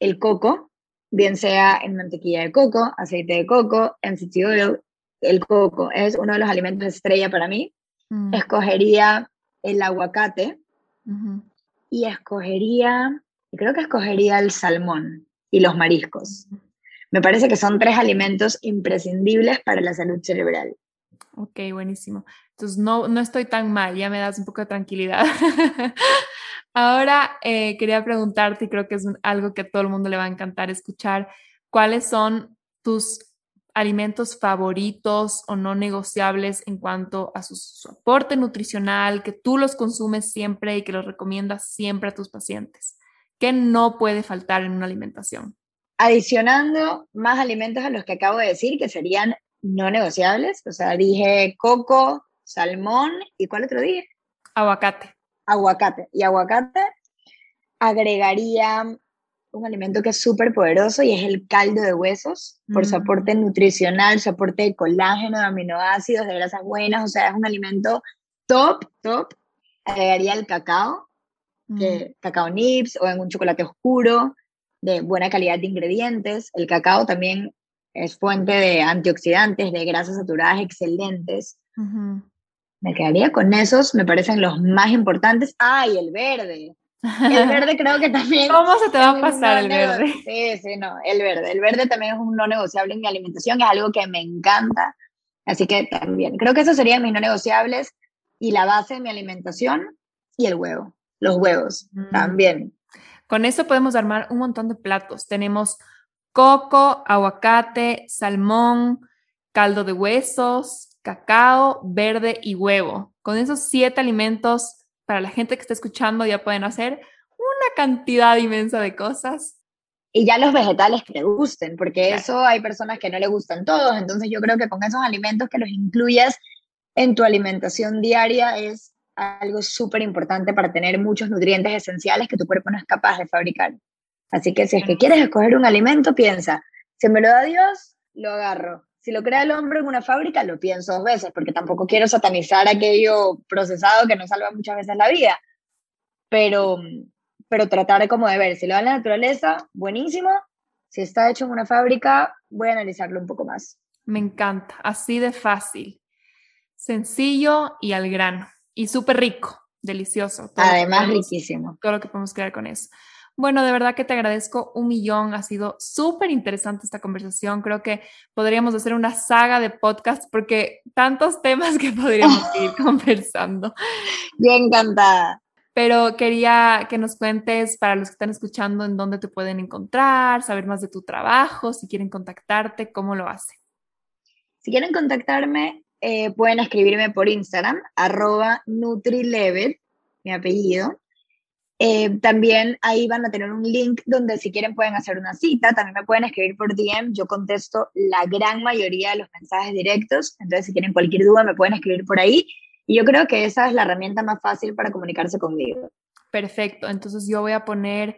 el coco, bien sea en mantequilla de coco, aceite de coco, MCT oil, el coco es uno de los alimentos estrella para mí. Mm. Escogería el aguacate y escogería, creo que escogería el salmón y los mariscos. Me parece que son tres alimentos imprescindibles para la salud cerebral. Ok, buenísimo. Entonces no, no estoy tan mal, ya me das un poco de tranquilidad. Ahora eh, quería preguntarte, y creo que es algo que a todo el mundo le va a encantar escuchar, ¿cuáles son tus alimentos favoritos o no negociables en cuanto a su, aporte nutricional, que tú los consumes siempre y que los recomiendas siempre a tus pacientes? ¿Qué no puede faltar en una alimentación? Adicionando más alimentos a los que acabo de decir, que serían no negociables, o sea, dije coco, salmón y ¿cuál otro dije? Aguacate aguacate. Y aguacate agregaría un alimento que es súper poderoso y es el caldo de huesos, por su mm. aporte nutricional, su aporte de colágeno, de aminoácidos, de grasas buenas, o sea, es un alimento top, top, agregaría el cacao, que, mm. cacao nips o en un chocolate oscuro de buena calidad de ingredientes. El cacao también es fuente de antioxidantes, de grasas saturadas excelentes. Me quedaría con esos, me parecen los más importantes. ¡Ay, el verde! El verde creo que también... ¿Cómo se te va a pasar el verde? Sí, sí, no, el verde. El verde también es un no negociable en mi alimentación, es algo que me encanta. Así que también, creo que esos serían mis no negociables y la base de mi alimentación y el huevo, los huevos mm. también. Con eso podemos armar un montón de platos. Tenemos coco, aguacate, salmón, caldo de huesos, cacao, verde y huevo. Con esos siete alimentos, para la gente que está escuchando, ya pueden hacer una cantidad inmensa de cosas. Y ya los vegetales que te gusten, porque eso hay personas que no le gustan todos. Entonces yo creo que con esos alimentos que los incluyas en tu alimentación diaria es algo súper importante para tener muchos nutrientes esenciales que tu cuerpo no es capaz de fabricar. Así que si es que quieres escoger un alimento, piensa, si me lo da Dios, lo agarro. Si lo crea el hombre en una fábrica, lo pienso dos veces, porque tampoco quiero satanizar aquello procesado que nos salva muchas veces la vida. Pero, pero tratar como de ver, si lo da la naturaleza, buenísimo. Si está hecho en una fábrica, voy a analizarlo un poco más. Me encanta, así de fácil, sencillo y al grano. Y súper rico, delicioso. Además, riquísimo. Todo lo que podemos crear con eso. Bueno, de verdad que te agradezco un millón. Ha sido súper interesante esta conversación. Creo que podríamos hacer una saga de podcast porque tantos temas que podríamos ir conversando. Yo encantada. Pero quería que nos cuentes para los que están escuchando en dónde te pueden encontrar, saber más de tu trabajo, si quieren contactarte, cómo lo hacen. Si quieren contactarme, eh, pueden escribirme por Instagram, arroba NutriLevel, mi apellido. Eh, también ahí van a tener un link donde si quieren pueden hacer una cita, también me pueden escribir por DM, yo contesto la gran mayoría de los mensajes directos, entonces si tienen cualquier duda me pueden escribir por ahí y yo creo que esa es la herramienta más fácil para comunicarse conmigo. Perfecto, entonces yo voy a poner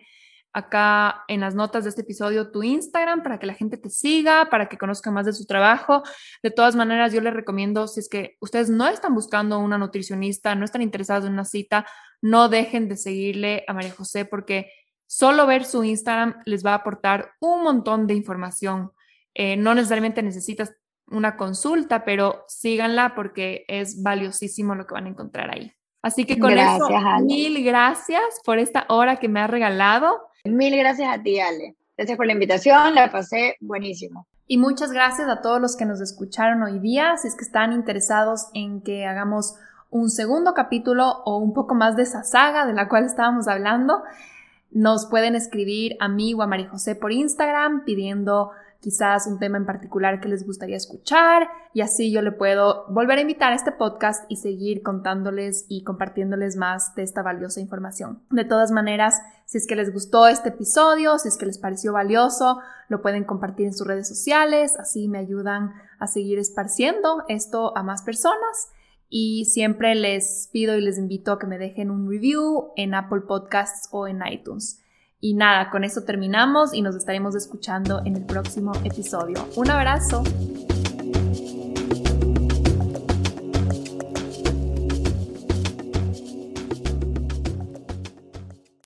acá en las notas de este episodio tu Instagram para que la gente te siga, para que conozca más de su trabajo. De todas maneras, yo les recomiendo, si es que ustedes no están buscando una nutricionista, no están interesados en una cita, no dejen de seguirle a María José porque solo ver su Instagram les va a aportar un montón de información. Eh, no necesariamente necesitas una consulta, pero síganla porque es valiosísimo lo que van a encontrar ahí. Así que con eso, mil gracias por esta hora que me has regalado. Mil gracias a ti, Ale. Gracias por la invitación, la pasé buenísimo. Y muchas gracias a todos los que nos escucharon hoy día. Si es que están interesados en que hagamos un segundo capítulo o un poco más de esa saga de la cual estábamos hablando, nos pueden escribir a mí o a María José por Instagram pidiendo quizás un tema en particular que les gustaría escuchar y así yo le puedo volver a invitar a este podcast y seguir contándoles y compartiéndoles más de esta valiosa información. De todas maneras, si es que les gustó este episodio, si es que les pareció valioso, lo pueden compartir en sus redes sociales, así me ayudan a seguir esparciendo esto a más personas. Y siempre les pido y les invito a que me dejen un review en Apple Podcasts o en iTunes. Y nada, con eso terminamos y nos estaremos escuchando en el próximo episodio. Un abrazo.